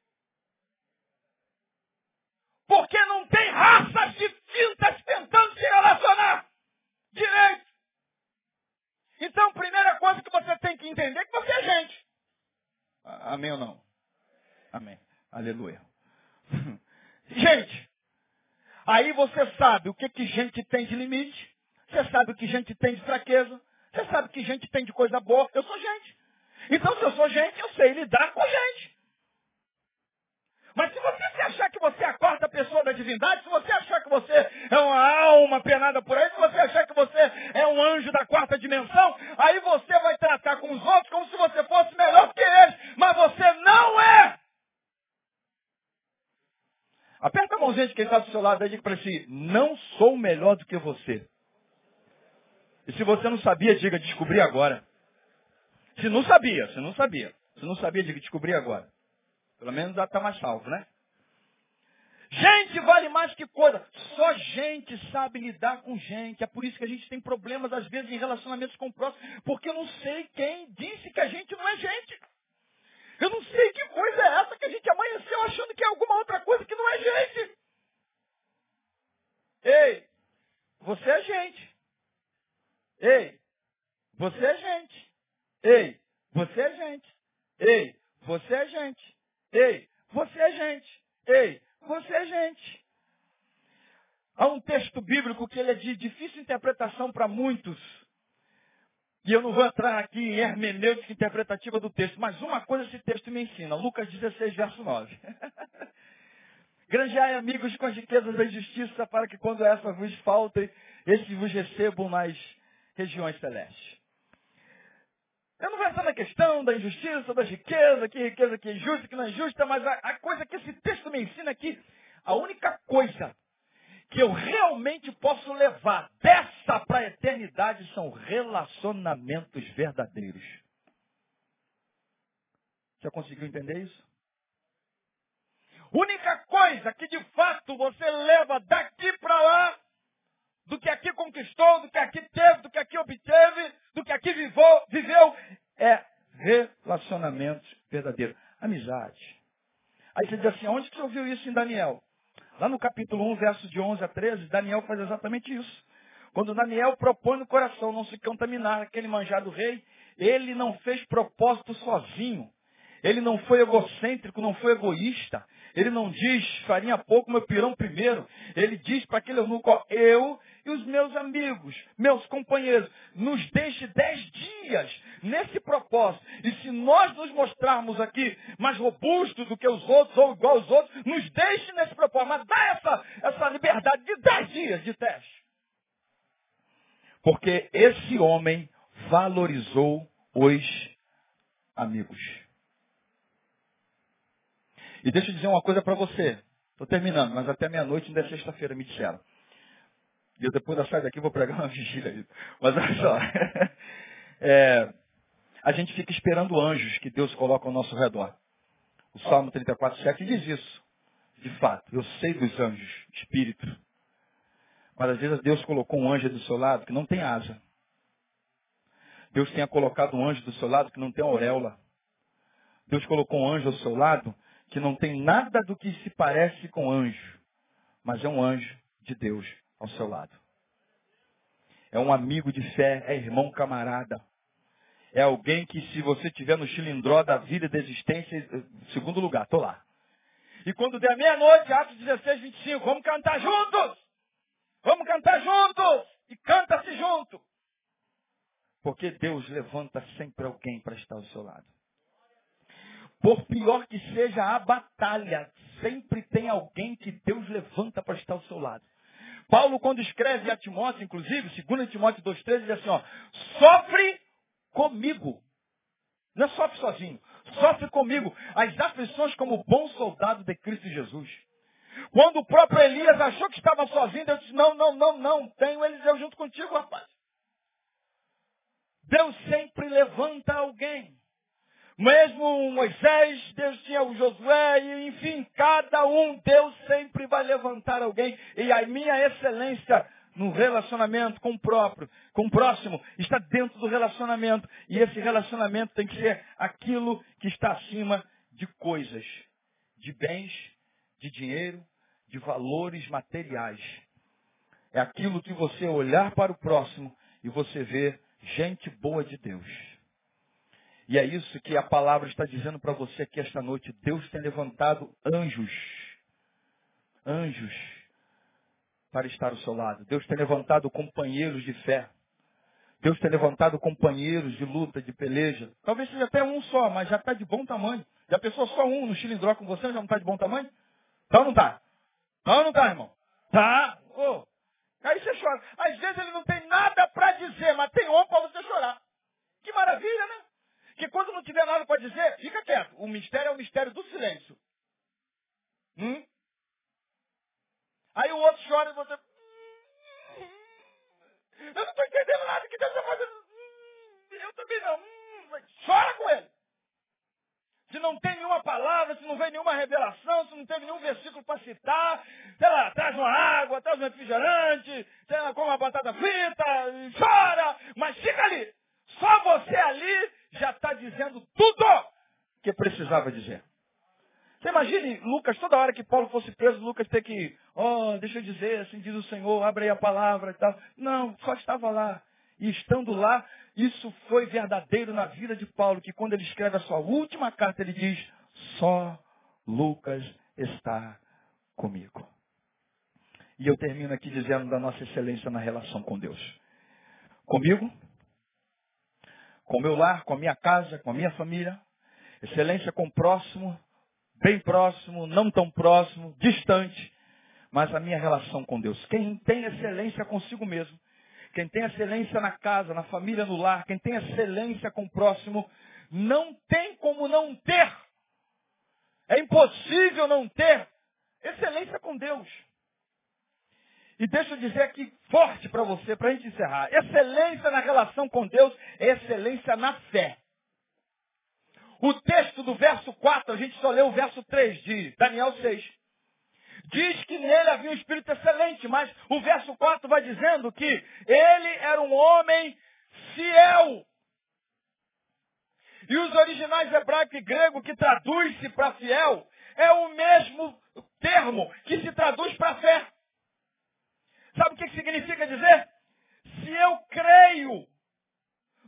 Porque não tem raças distintas tentando se relacionar direito. Então, primeira coisa que você tem que entender é que você é gente. Amém ou não? Amém. Aleluia. gente. Aí você sabe o que, que gente tem de limite. Você sabe o que gente tem de fraqueza. Você sabe o que gente tem de coisa boa. Eu sou gente. Então, se eu sou gente, eu sei lidar com gente. Mas se você se achar que você é a quarta pessoa da divindade, se você achar que você é uma alma penada por aí, se você achar que você é um anjo da quarta dimensão, aí você vai tratar com os outros como se você fosse melhor que eles, mas você não é. Aperta a mãozinha de quem está do seu lado e diga para si, não sou melhor do que você. E se você não sabia, diga, descobri agora. Se não sabia, se não sabia. Se não sabia, diga, descobri agora. Pelo menos já está mais salvo, né? Gente vale mais que coisa. Só gente sabe lidar com gente. É por isso que a gente tem problemas, às vezes, em relacionamentos com o próximo. Porque eu não sei quem disse que a gente não é gente. Eu não sei que coisa é essa que a gente amanheceu achando que é alguma outra coisa que não é gente. Ei, você é gente. Ei, você é gente. Ei, você é gente. Ei, você é gente. Ei, você é gente. Ei, você é gente. Há um texto bíblico que ele é de difícil interpretação para muitos. E eu não vou entrar aqui em hermenêutica interpretativa do texto, mas uma coisa esse texto me ensina. Lucas 16, verso 9. Granjeai amigos com as riquezas da justiça, para que quando essas vos faltem, esses vos recebam nas regiões celestes. Eu não vou entrar na questão da injustiça, da riqueza, que riqueza que é justa, que não é justa, mas a, a coisa que esse texto me ensina aqui, a única coisa que eu realmente posso levar dessa para a eternidade são relacionamentos verdadeiros. Já conseguiu entender isso? Única coisa que de fato você leva daqui para lá do que aqui conquistou, do que aqui teve, do que aqui obteve, do que aqui vivou, viveu, é verdadeiros. Amizade. Aí você diz assim, onde que você ouviu isso em Daniel? Lá no capítulo 1, verso de 11 a 13, Daniel faz exatamente isso. Quando Daniel propõe no coração não se contaminar aquele manjado rei, ele não fez propósito sozinho. Ele não foi egocêntrico, não foi egoísta. Ele não diz, farinha pouco, meu pirão primeiro. Ele diz para aquele eunuco, eu e os meus amigos, meus companheiros, nos deixe dez dias nesse propósito. E se nós nos mostrarmos aqui mais robustos do que os outros, ou igual aos outros, nos deixe nesse propósito. Mas dá essa, essa liberdade de dez dias de teste. Porque esse homem valorizou os amigos. E deixa eu dizer uma coisa para você. Estou terminando, mas até meia-noite ainda é sexta-feira, me disseram. E eu depois da saída daqui vou pregar uma vigília. Mas olha só. É, a gente fica esperando anjos que Deus coloca ao nosso redor. O Salmo 34, 7 diz isso. De fato, eu sei dos anjos, espírito. Mas às vezes Deus colocou um anjo do seu lado que não tem asa. Deus tenha colocado um anjo do seu lado que não tem auréola. Deus colocou um anjo ao seu lado que não tem nada do que se parece com anjo, mas é um anjo de Deus ao seu lado. É um amigo de fé, é irmão camarada. É alguém que se você tiver no chilindró da vida e da existência, segundo lugar, tô lá. E quando der meia-noite, Atos 16, 25, vamos cantar juntos! Vamos cantar juntos! E canta-se junto! Porque Deus levanta sempre alguém para estar ao seu lado. Por pior que seja a batalha, sempre tem alguém que Deus levanta para estar ao seu lado. Paulo, quando escreve a Timóteo, inclusive, 2 Timóteo 2,13, diz assim, ó, sofre comigo. Não é sofre sozinho, sofre comigo as aflições como bom soldado de Cristo Jesus. Quando o próprio Elias achou que estava sozinho, Deus disse, não, não, não, não, tenho Eliseu junto contigo, rapaz. Deus sempre levanta alguém. Mesmo Moisés, Deus tinha o Josué, e enfim, cada um, Deus sempre vai levantar alguém. E a minha excelência no relacionamento com o próprio, com o próximo, está dentro do relacionamento. E esse relacionamento tem que ser aquilo que está acima de coisas, de bens, de dinheiro, de valores materiais. É aquilo que você olhar para o próximo e você vê gente boa de Deus. E é isso que a palavra está dizendo para você aqui esta noite. Deus tem levantado anjos. Anjos para estar ao seu lado. Deus tem levantado companheiros de fé. Deus tem levantado companheiros de luta, de peleja. Talvez seja até um só, mas já está de bom tamanho. Já pensou só um no cilindró com você, já não está de bom tamanho? Tá ou não está? Tá ou não está, irmão? Tá. Oh. Aí você chora. Às vezes ele não tem nada para dizer, mas tem um para você chorar. Que maravilha, né? Que quando não tiver nada para dizer, fica quieto. O mistério é o mistério do silêncio. Hum? Aí o outro chora e você. Hum, eu não estou entendendo nada que Deus está fazendo. Hum, eu também não. Hum, chora com ele. Se não tem nenhuma palavra, se não vem nenhuma revelação, se não teve nenhum versículo para citar, sei lá, traz uma água, traz um refrigerante, sei lá, come uma batata frita, chora, mas fica ali. Só você ali já está dizendo tudo que precisava dizer. Você imagine Lucas, toda hora que Paulo fosse preso, Lucas ter que, oh, deixa eu dizer, assim diz o Senhor, abre aí a palavra e tal. Não, só estava lá. E estando lá, isso foi verdadeiro na vida de Paulo, que quando ele escreve a sua última carta, ele diz, só Lucas está comigo. E eu termino aqui dizendo da nossa excelência na relação com Deus. Comigo, com o meu lar, com a minha casa, com a minha família. Excelência com o próximo, bem próximo, não tão próximo, distante, mas a minha relação com Deus. Quem tem excelência consigo mesmo, quem tem excelência na casa, na família, no lar, quem tem excelência com o próximo, não tem como não ter. É impossível não ter excelência com Deus. E deixa eu dizer aqui forte para você, para a gente encerrar. Excelência na relação com Deus é excelência na fé. O texto do verso 4, a gente só leu o verso 3 de Daniel 6. Diz que nele havia um espírito excelente, mas o verso 4 vai dizendo que ele era um homem fiel. E os originais hebraico e grego que traduz-se para fiel é o mesmo termo que se traduz para fé. Sabe o que significa dizer? Se eu creio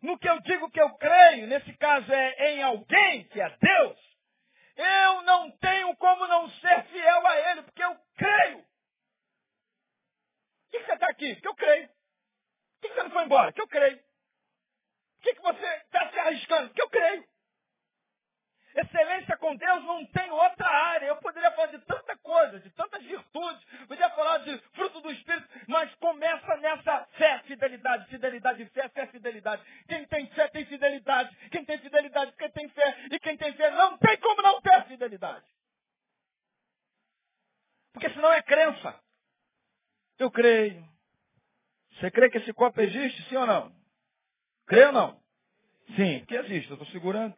no que eu digo que eu creio, nesse caso é em alguém, que é Deus, eu não tenho como não ser fiel a Ele, porque eu creio. Por que você está aqui? Porque eu creio. Por que você não foi embora? Porque eu creio. Por que você está se arriscando? Porque eu creio. Excelência com Deus não tem outra área. Eu poderia falar de tanta coisa, de tantas virtudes, poderia falar de fruto do Espírito, mas começa nessa fé, fidelidade, fidelidade, fé, fé, fidelidade. Quem tem fé tem fidelidade. Quem tem fidelidade, quem tem fé. E quem tem fé não tem como não ter fidelidade. Porque senão é crença. Eu creio. Você crê que esse copo existe, sim ou não? Creio, ou não? Sim, Que existe, eu estou segurando.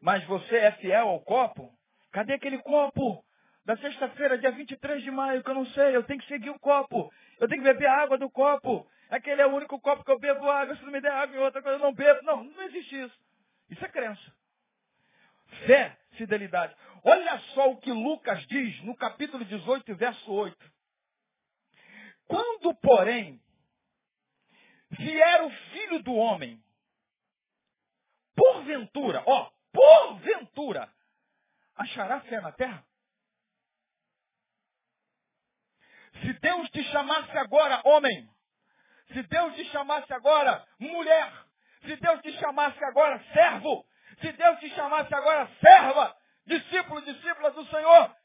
Mas você é fiel ao copo? Cadê aquele copo da sexta-feira, dia 23 de maio, que eu não sei? Eu tenho que seguir o copo. Eu tenho que beber a água do copo. Aquele é o único copo que eu bebo água. Se não me der água em outra coisa, eu não bebo. Não, não existe isso. Isso é crença. Fé, fidelidade. Olha só o que Lucas diz no capítulo 18, verso 8. Quando, porém, vier o filho do homem, porventura, ó, porventura, achará fé na terra? Se Deus te chamasse agora homem, se Deus te chamasse agora mulher, se Deus te chamasse agora servo, se Deus te chamasse agora serva, discípulo, discípula do Senhor,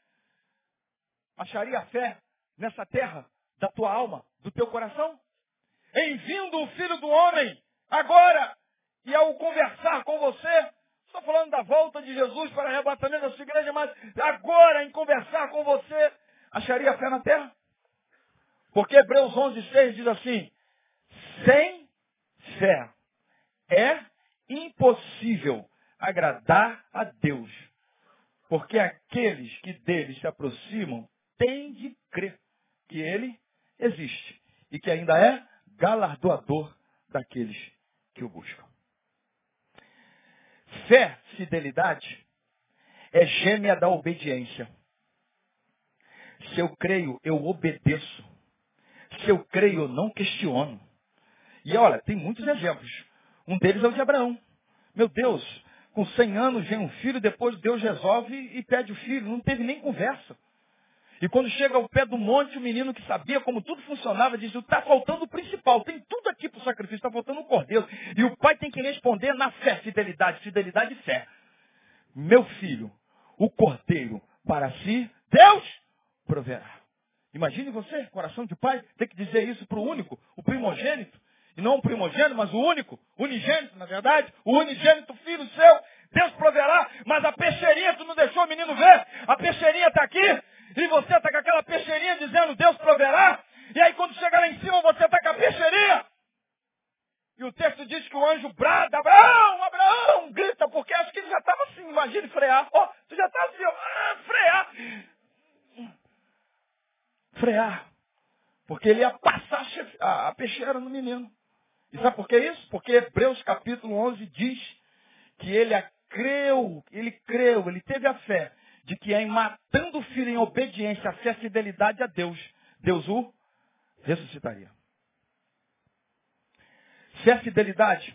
acharia fé nessa terra da tua alma, do teu coração? Em vindo o Filho do Homem, agora, e ao conversar com você, estou falando da volta de Jesus para arrebatamento da sua igreja, mas agora, em conversar com você, acharia fé na terra? Porque Hebreus 11, 6 diz assim, sem fé é impossível agradar a Deus. Porque aqueles que dele se aproximam têm de crer que ele existe e que ainda é galardoador daqueles que o buscam. Fé, fidelidade, é gêmea da obediência. Se eu creio, eu obedeço. Se eu creio, eu não questiono. E olha, tem muitos exemplos. Um deles é o de Abraão. Meu Deus, com 100 anos vem um filho, depois Deus resolve e pede o filho. Não teve nem conversa. E quando chega ao pé do monte, o menino que sabia como tudo funcionava diz, está faltando o principal, tem tudo aqui para o sacrifício, está faltando o cordeiro. E o pai tem que responder na fé, fidelidade, fidelidade e fé. Meu filho, o cordeiro para si, Deus proverá. Imagine você, coração de pai, ter que dizer isso para o único, o primogênito. E não o primogênito, mas o único, unigênito, na verdade, o unigênito filho seu, Deus proverá, mas a peixeirinha tu não deixou o menino ver, a peixeirinha está aqui, e você está com aquela peixeirinha dizendo Deus proverá, e aí quando chega lá em cima você está com a peixeirinha. E o texto diz que o anjo brada, Abraão, Abraão, grita, porque acho que ele já estava assim, imagine frear. Ó, oh, tu já está assim, ah, frear. Frear. Porque ele ia passar a peixeira no menino. E sabe por que isso? Porque Hebreus capítulo 11 diz que ele creu, ele creu, ele teve a fé de que em matando o filho em obediência, a fé, fidelidade a Deus, Deus o ressuscitaria. Fé, fidelidade,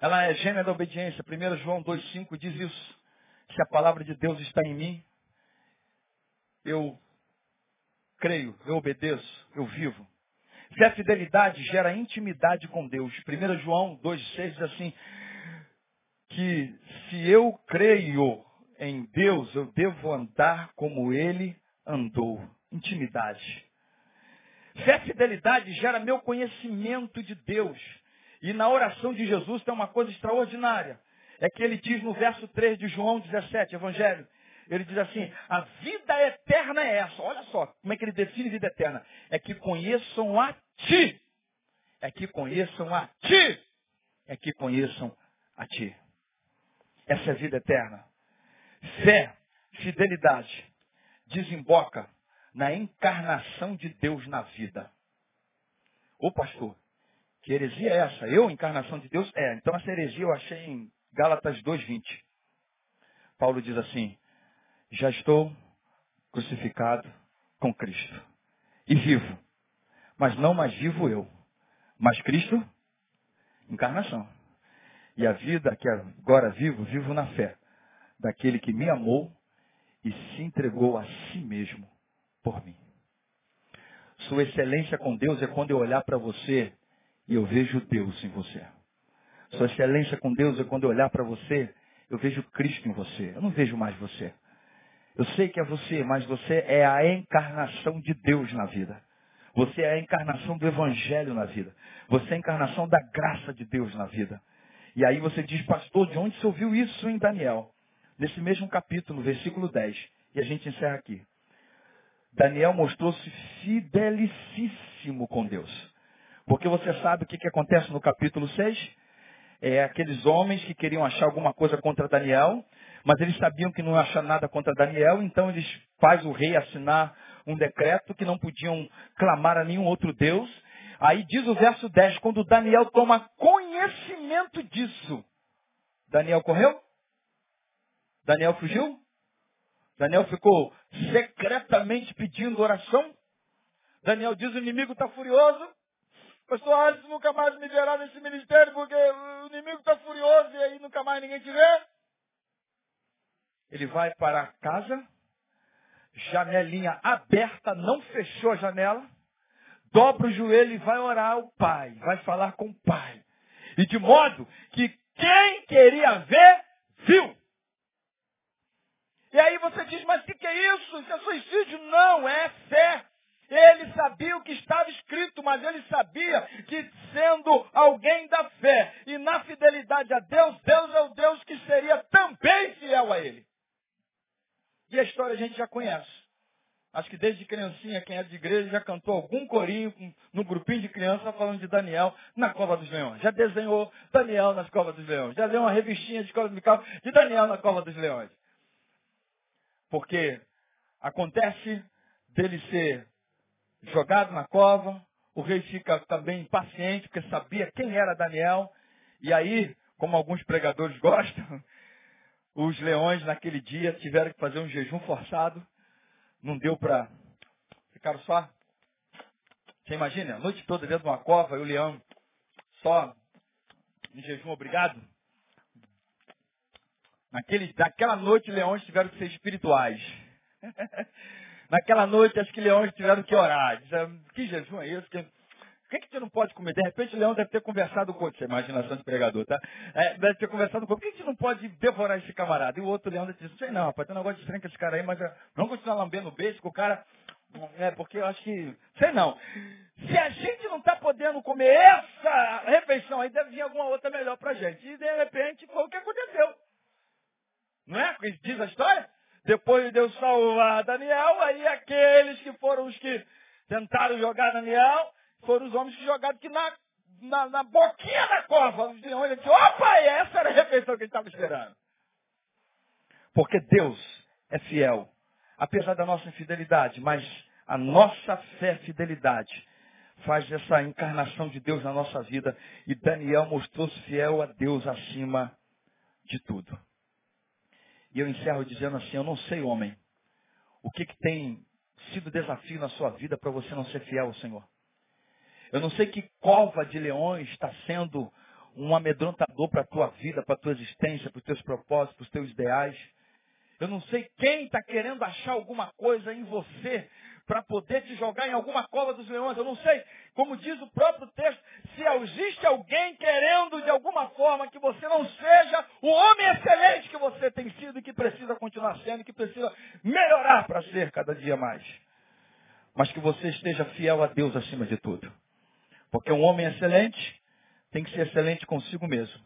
ela é gêmea da obediência. 1 João 2,5 diz isso. Se a palavra de Deus está em mim, eu creio, eu obedeço, eu vivo. Fé, fidelidade gera intimidade com Deus. 1 João 2,6 diz assim, que se eu creio em Deus, eu devo andar como ele andou. Intimidade. Fé fidelidade gera meu conhecimento de Deus. E na oração de Jesus tem uma coisa extraordinária. É que ele diz no verso 3 de João 17, Evangelho, ele diz assim, a vida eterna é essa. Olha só, como é que ele define vida eterna? É que conheçam a ti. É que conheçam a ti. É que conheçam a ti. Essa é a vida eterna. Fé, fidelidade, desemboca na encarnação de Deus na vida. Ô pastor, que heresia é essa? Eu, encarnação de Deus? É, então essa heresia eu achei em Gálatas 2,20. Paulo diz assim, já estou crucificado com Cristo. E vivo. Mas não mais vivo eu. Mas Cristo, encarnação. E a vida que agora vivo, vivo na fé daquele que me amou e se entregou a si mesmo por mim. Sua excelência com Deus é quando eu olhar para você e eu vejo Deus em você. Sua excelência com Deus é quando eu olhar para você, eu vejo Cristo em você. Eu não vejo mais você. Eu sei que é você, mas você é a encarnação de Deus na vida. Você é a encarnação do Evangelho na vida. Você é a encarnação da graça de Deus na vida. E aí você diz, pastor, de onde você ouviu isso em Daniel? Nesse mesmo capítulo, versículo 10. E a gente encerra aqui. Daniel mostrou-se fidelicíssimo com Deus. Porque você sabe o que, que acontece no capítulo 6? É aqueles homens que queriam achar alguma coisa contra Daniel, mas eles sabiam que não iam achar nada contra Daniel, então eles faz o rei assinar um decreto que não podiam clamar a nenhum outro Deus. Aí diz o verso 10, quando Daniel toma conhecimento disso, Daniel correu? Daniel fugiu? Daniel ficou secretamente pedindo oração? Daniel diz, o inimigo está furioso. Pastor Alisson nunca mais me verá nesse ministério porque o inimigo está furioso e aí nunca mais ninguém te vê. Ele vai para casa, janelinha aberta, não fechou a janela, dobra o joelho e vai orar ao pai, vai falar com o pai. E de modo que quem queria ver, viu. E aí você diz, mas o que, que é isso? Isso é suicídio? Não, é fé. Ele sabia o que estava escrito, mas ele sabia que sendo alguém da fé e na fidelidade a Deus, Deus é o Deus que seria também fiel a ele. E a história a gente já conhece. Acho que desde criancinha, quem é de igreja, já cantou algum corinho no grupinho de criança falando de Daniel na Cova dos Leões. Já desenhou Daniel nas Covas dos Leões. Já leu uma revistinha de escola musical de Daniel na Cova dos Leões. Porque acontece dele ser jogado na cova, o rei fica também impaciente, porque sabia quem era Daniel. E aí, como alguns pregadores gostam, os leões naquele dia tiveram que fazer um jejum forçado. Não deu para. Ficaram só. Você imagina, a noite toda dentro de uma cova e o leão só em jejum obrigado? Naquele, naquela noite, leões tiveram que ser espirituais. Naquela noite, acho que leões tiveram que orar. Dizer, que jejum é esse? Que... O que, que você não pode comer? De repente o leão deve ter conversado com você, imaginação de pregador, tá? É, deve ter conversado com Por que, que você não pode devorar esse camarada? E o outro leão dizer, sei não, rapaz, tem um negócio estranho com esse cara aí, mas é, vamos continuar lambendo o beijo com o cara. É, porque eu acho que. Sei não. Se a gente não está podendo comer essa refeição aí, deve vir alguma outra melhor pra gente. E de repente foi o que aconteceu. Não é? Diz a história? Depois de Deus salvar Daniel, aí aqueles que foram os que tentaram jogar Daniel, foram os homens que jogaram que na, na, na boquinha da cova, os leões disseram, opa, essa era a refeição que ele estava esperando. Porque Deus é fiel, apesar da nossa infidelidade, mas a nossa fé fidelidade faz essa encarnação de Deus na nossa vida. E Daniel mostrou-se fiel a Deus acima de tudo. E eu encerro dizendo assim, eu não sei, homem, o que, que tem sido desafio na sua vida para você não ser fiel ao Senhor. Eu não sei que cova de leões está sendo um amedrontador para a tua vida, para a tua existência, para os teus propósitos, para os teus ideais. Eu não sei quem está querendo achar alguma coisa em você para poder te jogar em alguma cova dos leões. Eu não sei, como diz o próprio texto, se existe alguém querendo de alguma forma que você não seja o homem excelente que você tem sido e que precisa continuar sendo, que precisa melhorar para ser cada dia mais. Mas que você esteja fiel a Deus acima de tudo. Porque um homem excelente tem que ser excelente consigo mesmo.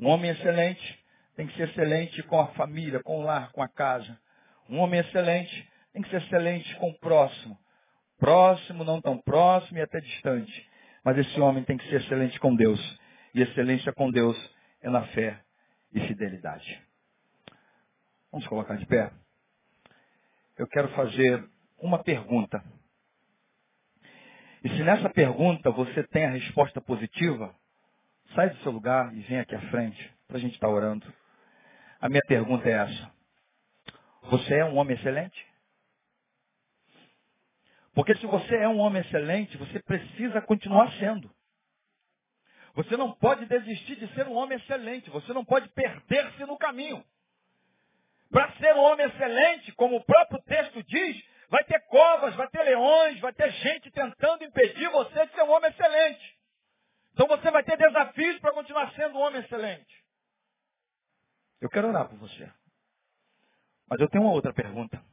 Um homem excelente tem que ser excelente com a família, com o lar, com a casa. Um homem excelente tem que ser excelente com o próximo. Próximo, não tão próximo e até distante. Mas esse homem tem que ser excelente com Deus. E excelência com Deus é na fé e fidelidade. Vamos colocar de pé? Eu quero fazer uma pergunta. E se nessa pergunta você tem a resposta positiva, sai do seu lugar e vem aqui à frente para a gente estar tá orando. A minha pergunta é essa. Você é um homem excelente? Porque se você é um homem excelente, você precisa continuar sendo. Você não pode desistir de ser um homem excelente. Você não pode perder-se no caminho. Para ser um homem excelente, como o próprio texto diz, vai ter covas, vai ter leões, vai ter gente tentando impedir você de ser um homem excelente. Então você vai ter desafios para continuar sendo um homem excelente. Eu quero orar por você. Mas eu tenho uma outra pergunta.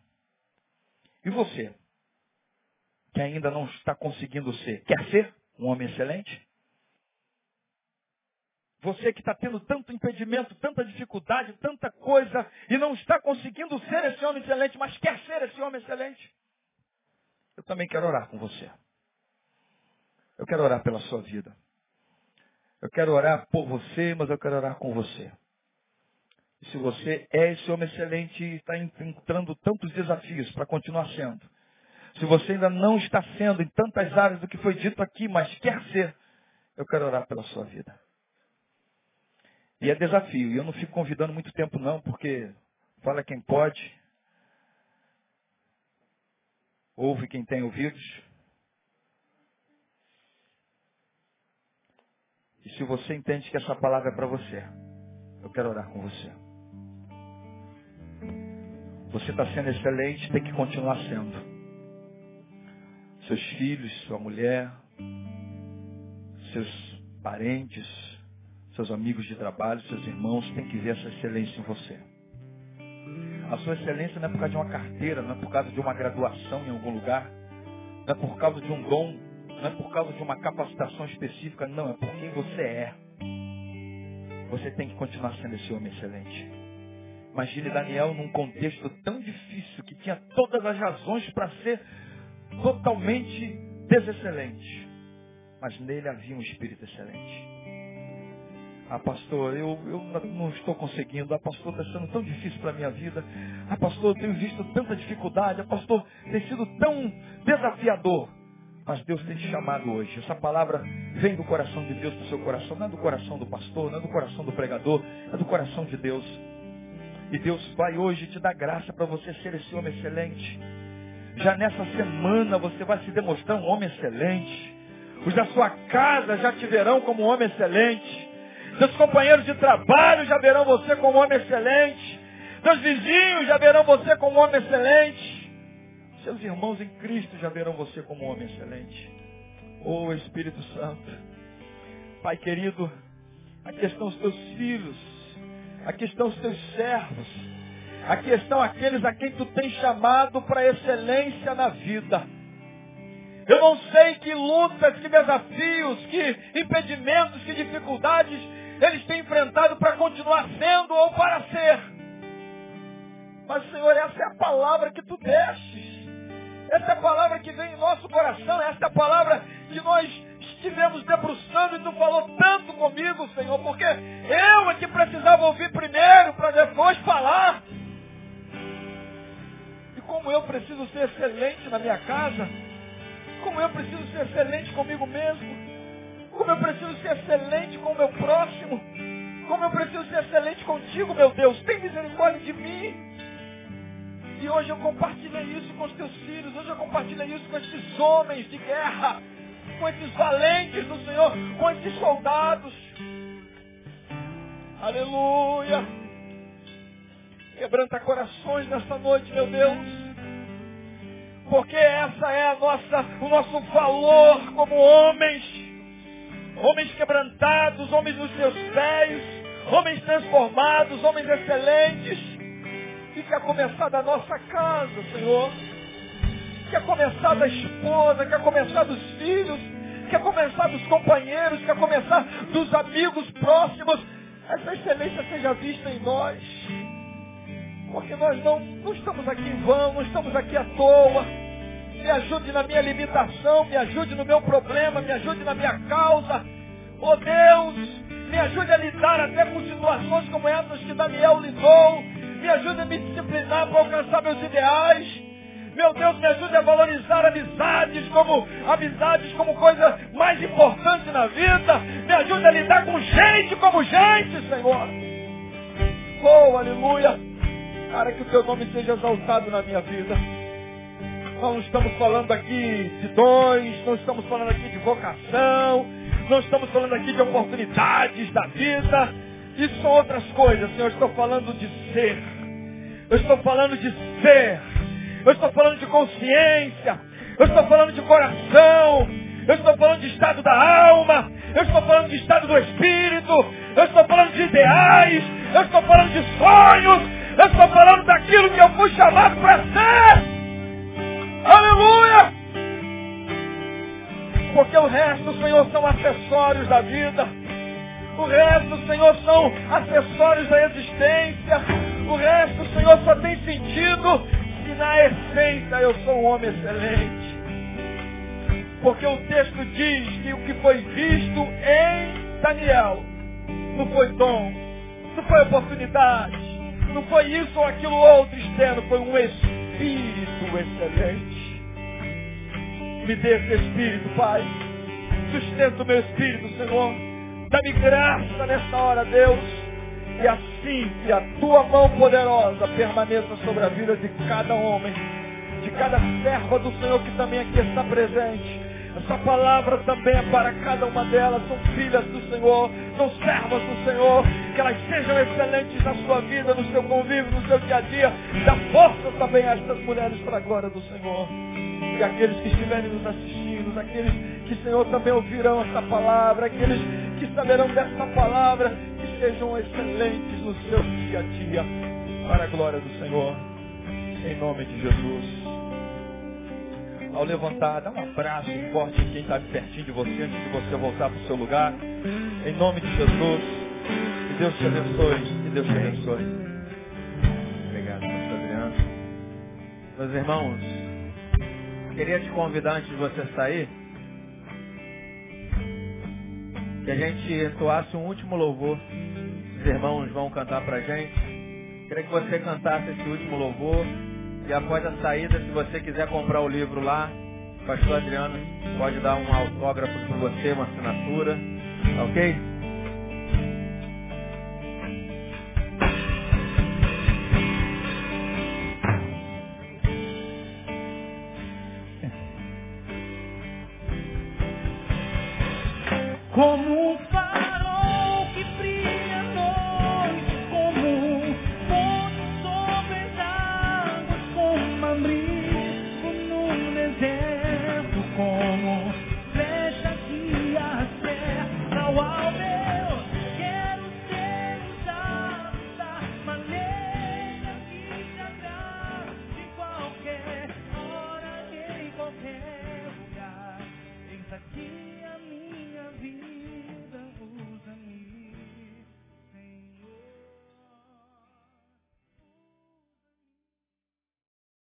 E você? Que ainda não está conseguindo ser. Quer ser um homem excelente? Você que está tendo tanto impedimento, tanta dificuldade, tanta coisa, e não está conseguindo ser esse homem excelente, mas quer ser esse homem excelente? eu também quero orar com você. Eu quero orar pela sua vida. Eu quero orar por você, mas eu quero orar com você. E se você é esse homem excelente e está entrando tantos desafios para continuar sendo, se você ainda não está sendo em tantas áreas do que foi dito aqui, mas quer ser, eu quero orar pela sua vida. E é desafio. E eu não fico convidando muito tempo não, porque fala quem pode, ouve quem tem ouvidos. E se você entende que essa palavra é para você, eu quero orar com você. Você está sendo excelente, tem que continuar sendo seus filhos, sua mulher, seus parentes, seus amigos de trabalho, seus irmãos, têm que ver essa excelência em você. A sua excelência não é por causa de uma carteira, não é por causa de uma graduação em algum lugar, não é por causa de um dom, não é por causa de uma capacitação específica, não, é por quem você é. Você tem que continuar sendo esse homem excelente. Imagine Daniel num contexto tão difícil que tinha todas as razões para ser totalmente desexcelente. Mas nele havia um espírito excelente. Ah, pastor, eu, eu não estou conseguindo. Ah, pastor, está sendo tão difícil para a minha vida. Ah, pastor, eu tenho visto tanta dificuldade. Ah, pastor, tem sido tão desafiador. Mas Deus tem te chamado hoje. Essa palavra vem do coração de Deus para o seu coração. Não é do coração do pastor, não é do coração do pregador. É do coração de Deus. E Deus vai hoje te dar graça para você ser esse homem excelente. Já nessa semana você vai se demonstrar um homem excelente. Os da sua casa já te verão como um homem excelente. Seus companheiros de trabalho já verão você como um homem excelente. Seus vizinhos já verão você como um homem excelente. Seus irmãos em Cristo já verão você como um homem excelente. Oh Espírito Santo. Pai querido, aqui estão os teus filhos. Aqui estão os teus servos. Aqui estão aqueles a quem tu tens chamado para excelência na vida. Eu não sei que lutas, que desafios, que impedimentos, que dificuldades eles têm enfrentado para continuar sendo ou para ser. Mas, Senhor, essa é a palavra que tu destes. Essa é a palavra que vem em nosso coração. Essa é a palavra que nós estivemos debruçando e tu falou tanto comigo, Senhor, porque eu é que precisava ouvir primeiro para depois falar como eu preciso ser excelente na minha casa, como eu preciso ser excelente comigo mesmo, como eu preciso ser excelente com o meu próximo, como eu preciso ser excelente contigo, meu Deus, tem misericórdia de mim. E hoje eu compartilhei isso com os teus filhos, hoje eu compartilhei isso com esses homens de guerra, com esses valentes do Senhor, com esses soldados. Aleluia. Quebranta corações nessa noite, meu Deus porque essa é a nossa, o nosso valor como homens, homens quebrantados, homens nos seus pés, homens transformados, homens excelentes, e que a começar da nossa casa, Senhor, que a começar da esposa, que a começar dos filhos, que a começar dos companheiros, que a começar dos amigos próximos, essa excelência seja vista em nós. Porque nós não, não estamos aqui em vão, não estamos aqui à toa. Me ajude na minha limitação, me ajude no meu problema, me ajude na minha causa. Oh Deus, me ajude a lidar até com situações como essas que Daniel lidou. Me ajude a me disciplinar para alcançar meus ideais. Meu Deus, me ajude a valorizar amizades como amizades como coisa mais importante na vida. Me ajude a lidar com gente como gente, Senhor. Oh, aleluia. Para que o teu nome seja exaltado na minha vida. Nós não estamos falando aqui de dons, não estamos falando aqui de vocação, não estamos falando aqui de oportunidades da vida. Isso são outras coisas, Senhor. Eu estou falando de ser. Eu estou falando de ser. Eu estou falando de consciência. Eu estou falando de coração. Eu estou falando de estado da alma. Eu estou falando de estado do espírito. Eu estou falando de ideais. Eu estou falando de sonhos. Eu estou falando daquilo que eu fui chamado para ser. Aleluia! Porque o resto, Senhor, são acessórios da vida. O resto, Senhor, são acessórios da existência. O resto, Senhor, só tem sentido se na essência eu sou um homem excelente. Porque o texto diz que o que foi visto em Daniel não foi dom, não foi oportunidade, não foi isso ou aquilo outro externo, foi um espírito excelente. Me dê esse espírito, Pai. Sustenta o meu espírito, Senhor. Dá-me graça nesta hora, Deus. E assim que a tua mão poderosa permaneça sobre a vida de cada homem, de cada serva do Senhor que também aqui está presente essa palavra também é para cada uma delas. São filhas do Senhor, são servas do Senhor. Que elas sejam excelentes na sua vida, no seu convívio, no seu dia a dia. Dá força também a estas mulheres para a glória do Senhor. E aqueles que estiverem nos assistindo, aqueles que, Senhor, também ouvirão essa palavra, aqueles que saberão dessa palavra, que sejam excelentes no seu dia a dia. Para a glória do Senhor. Em nome de Jesus ao levantar, dá um abraço forte em quem está pertinho de você, antes de você voltar para o seu lugar. Em nome de Jesus. Que Deus te abençoe. Que Deus te abençoe. Obrigado, pastor Adriano. Meus irmãos, queria te convidar antes de você sair, que a gente entoasse um último louvor. Os irmãos vão cantar para a gente. Queria que você cantasse esse último louvor. E após a saída, se você quiser comprar o livro lá, o pastor Adriano pode dar um autógrafo para você, uma assinatura. Ok? Como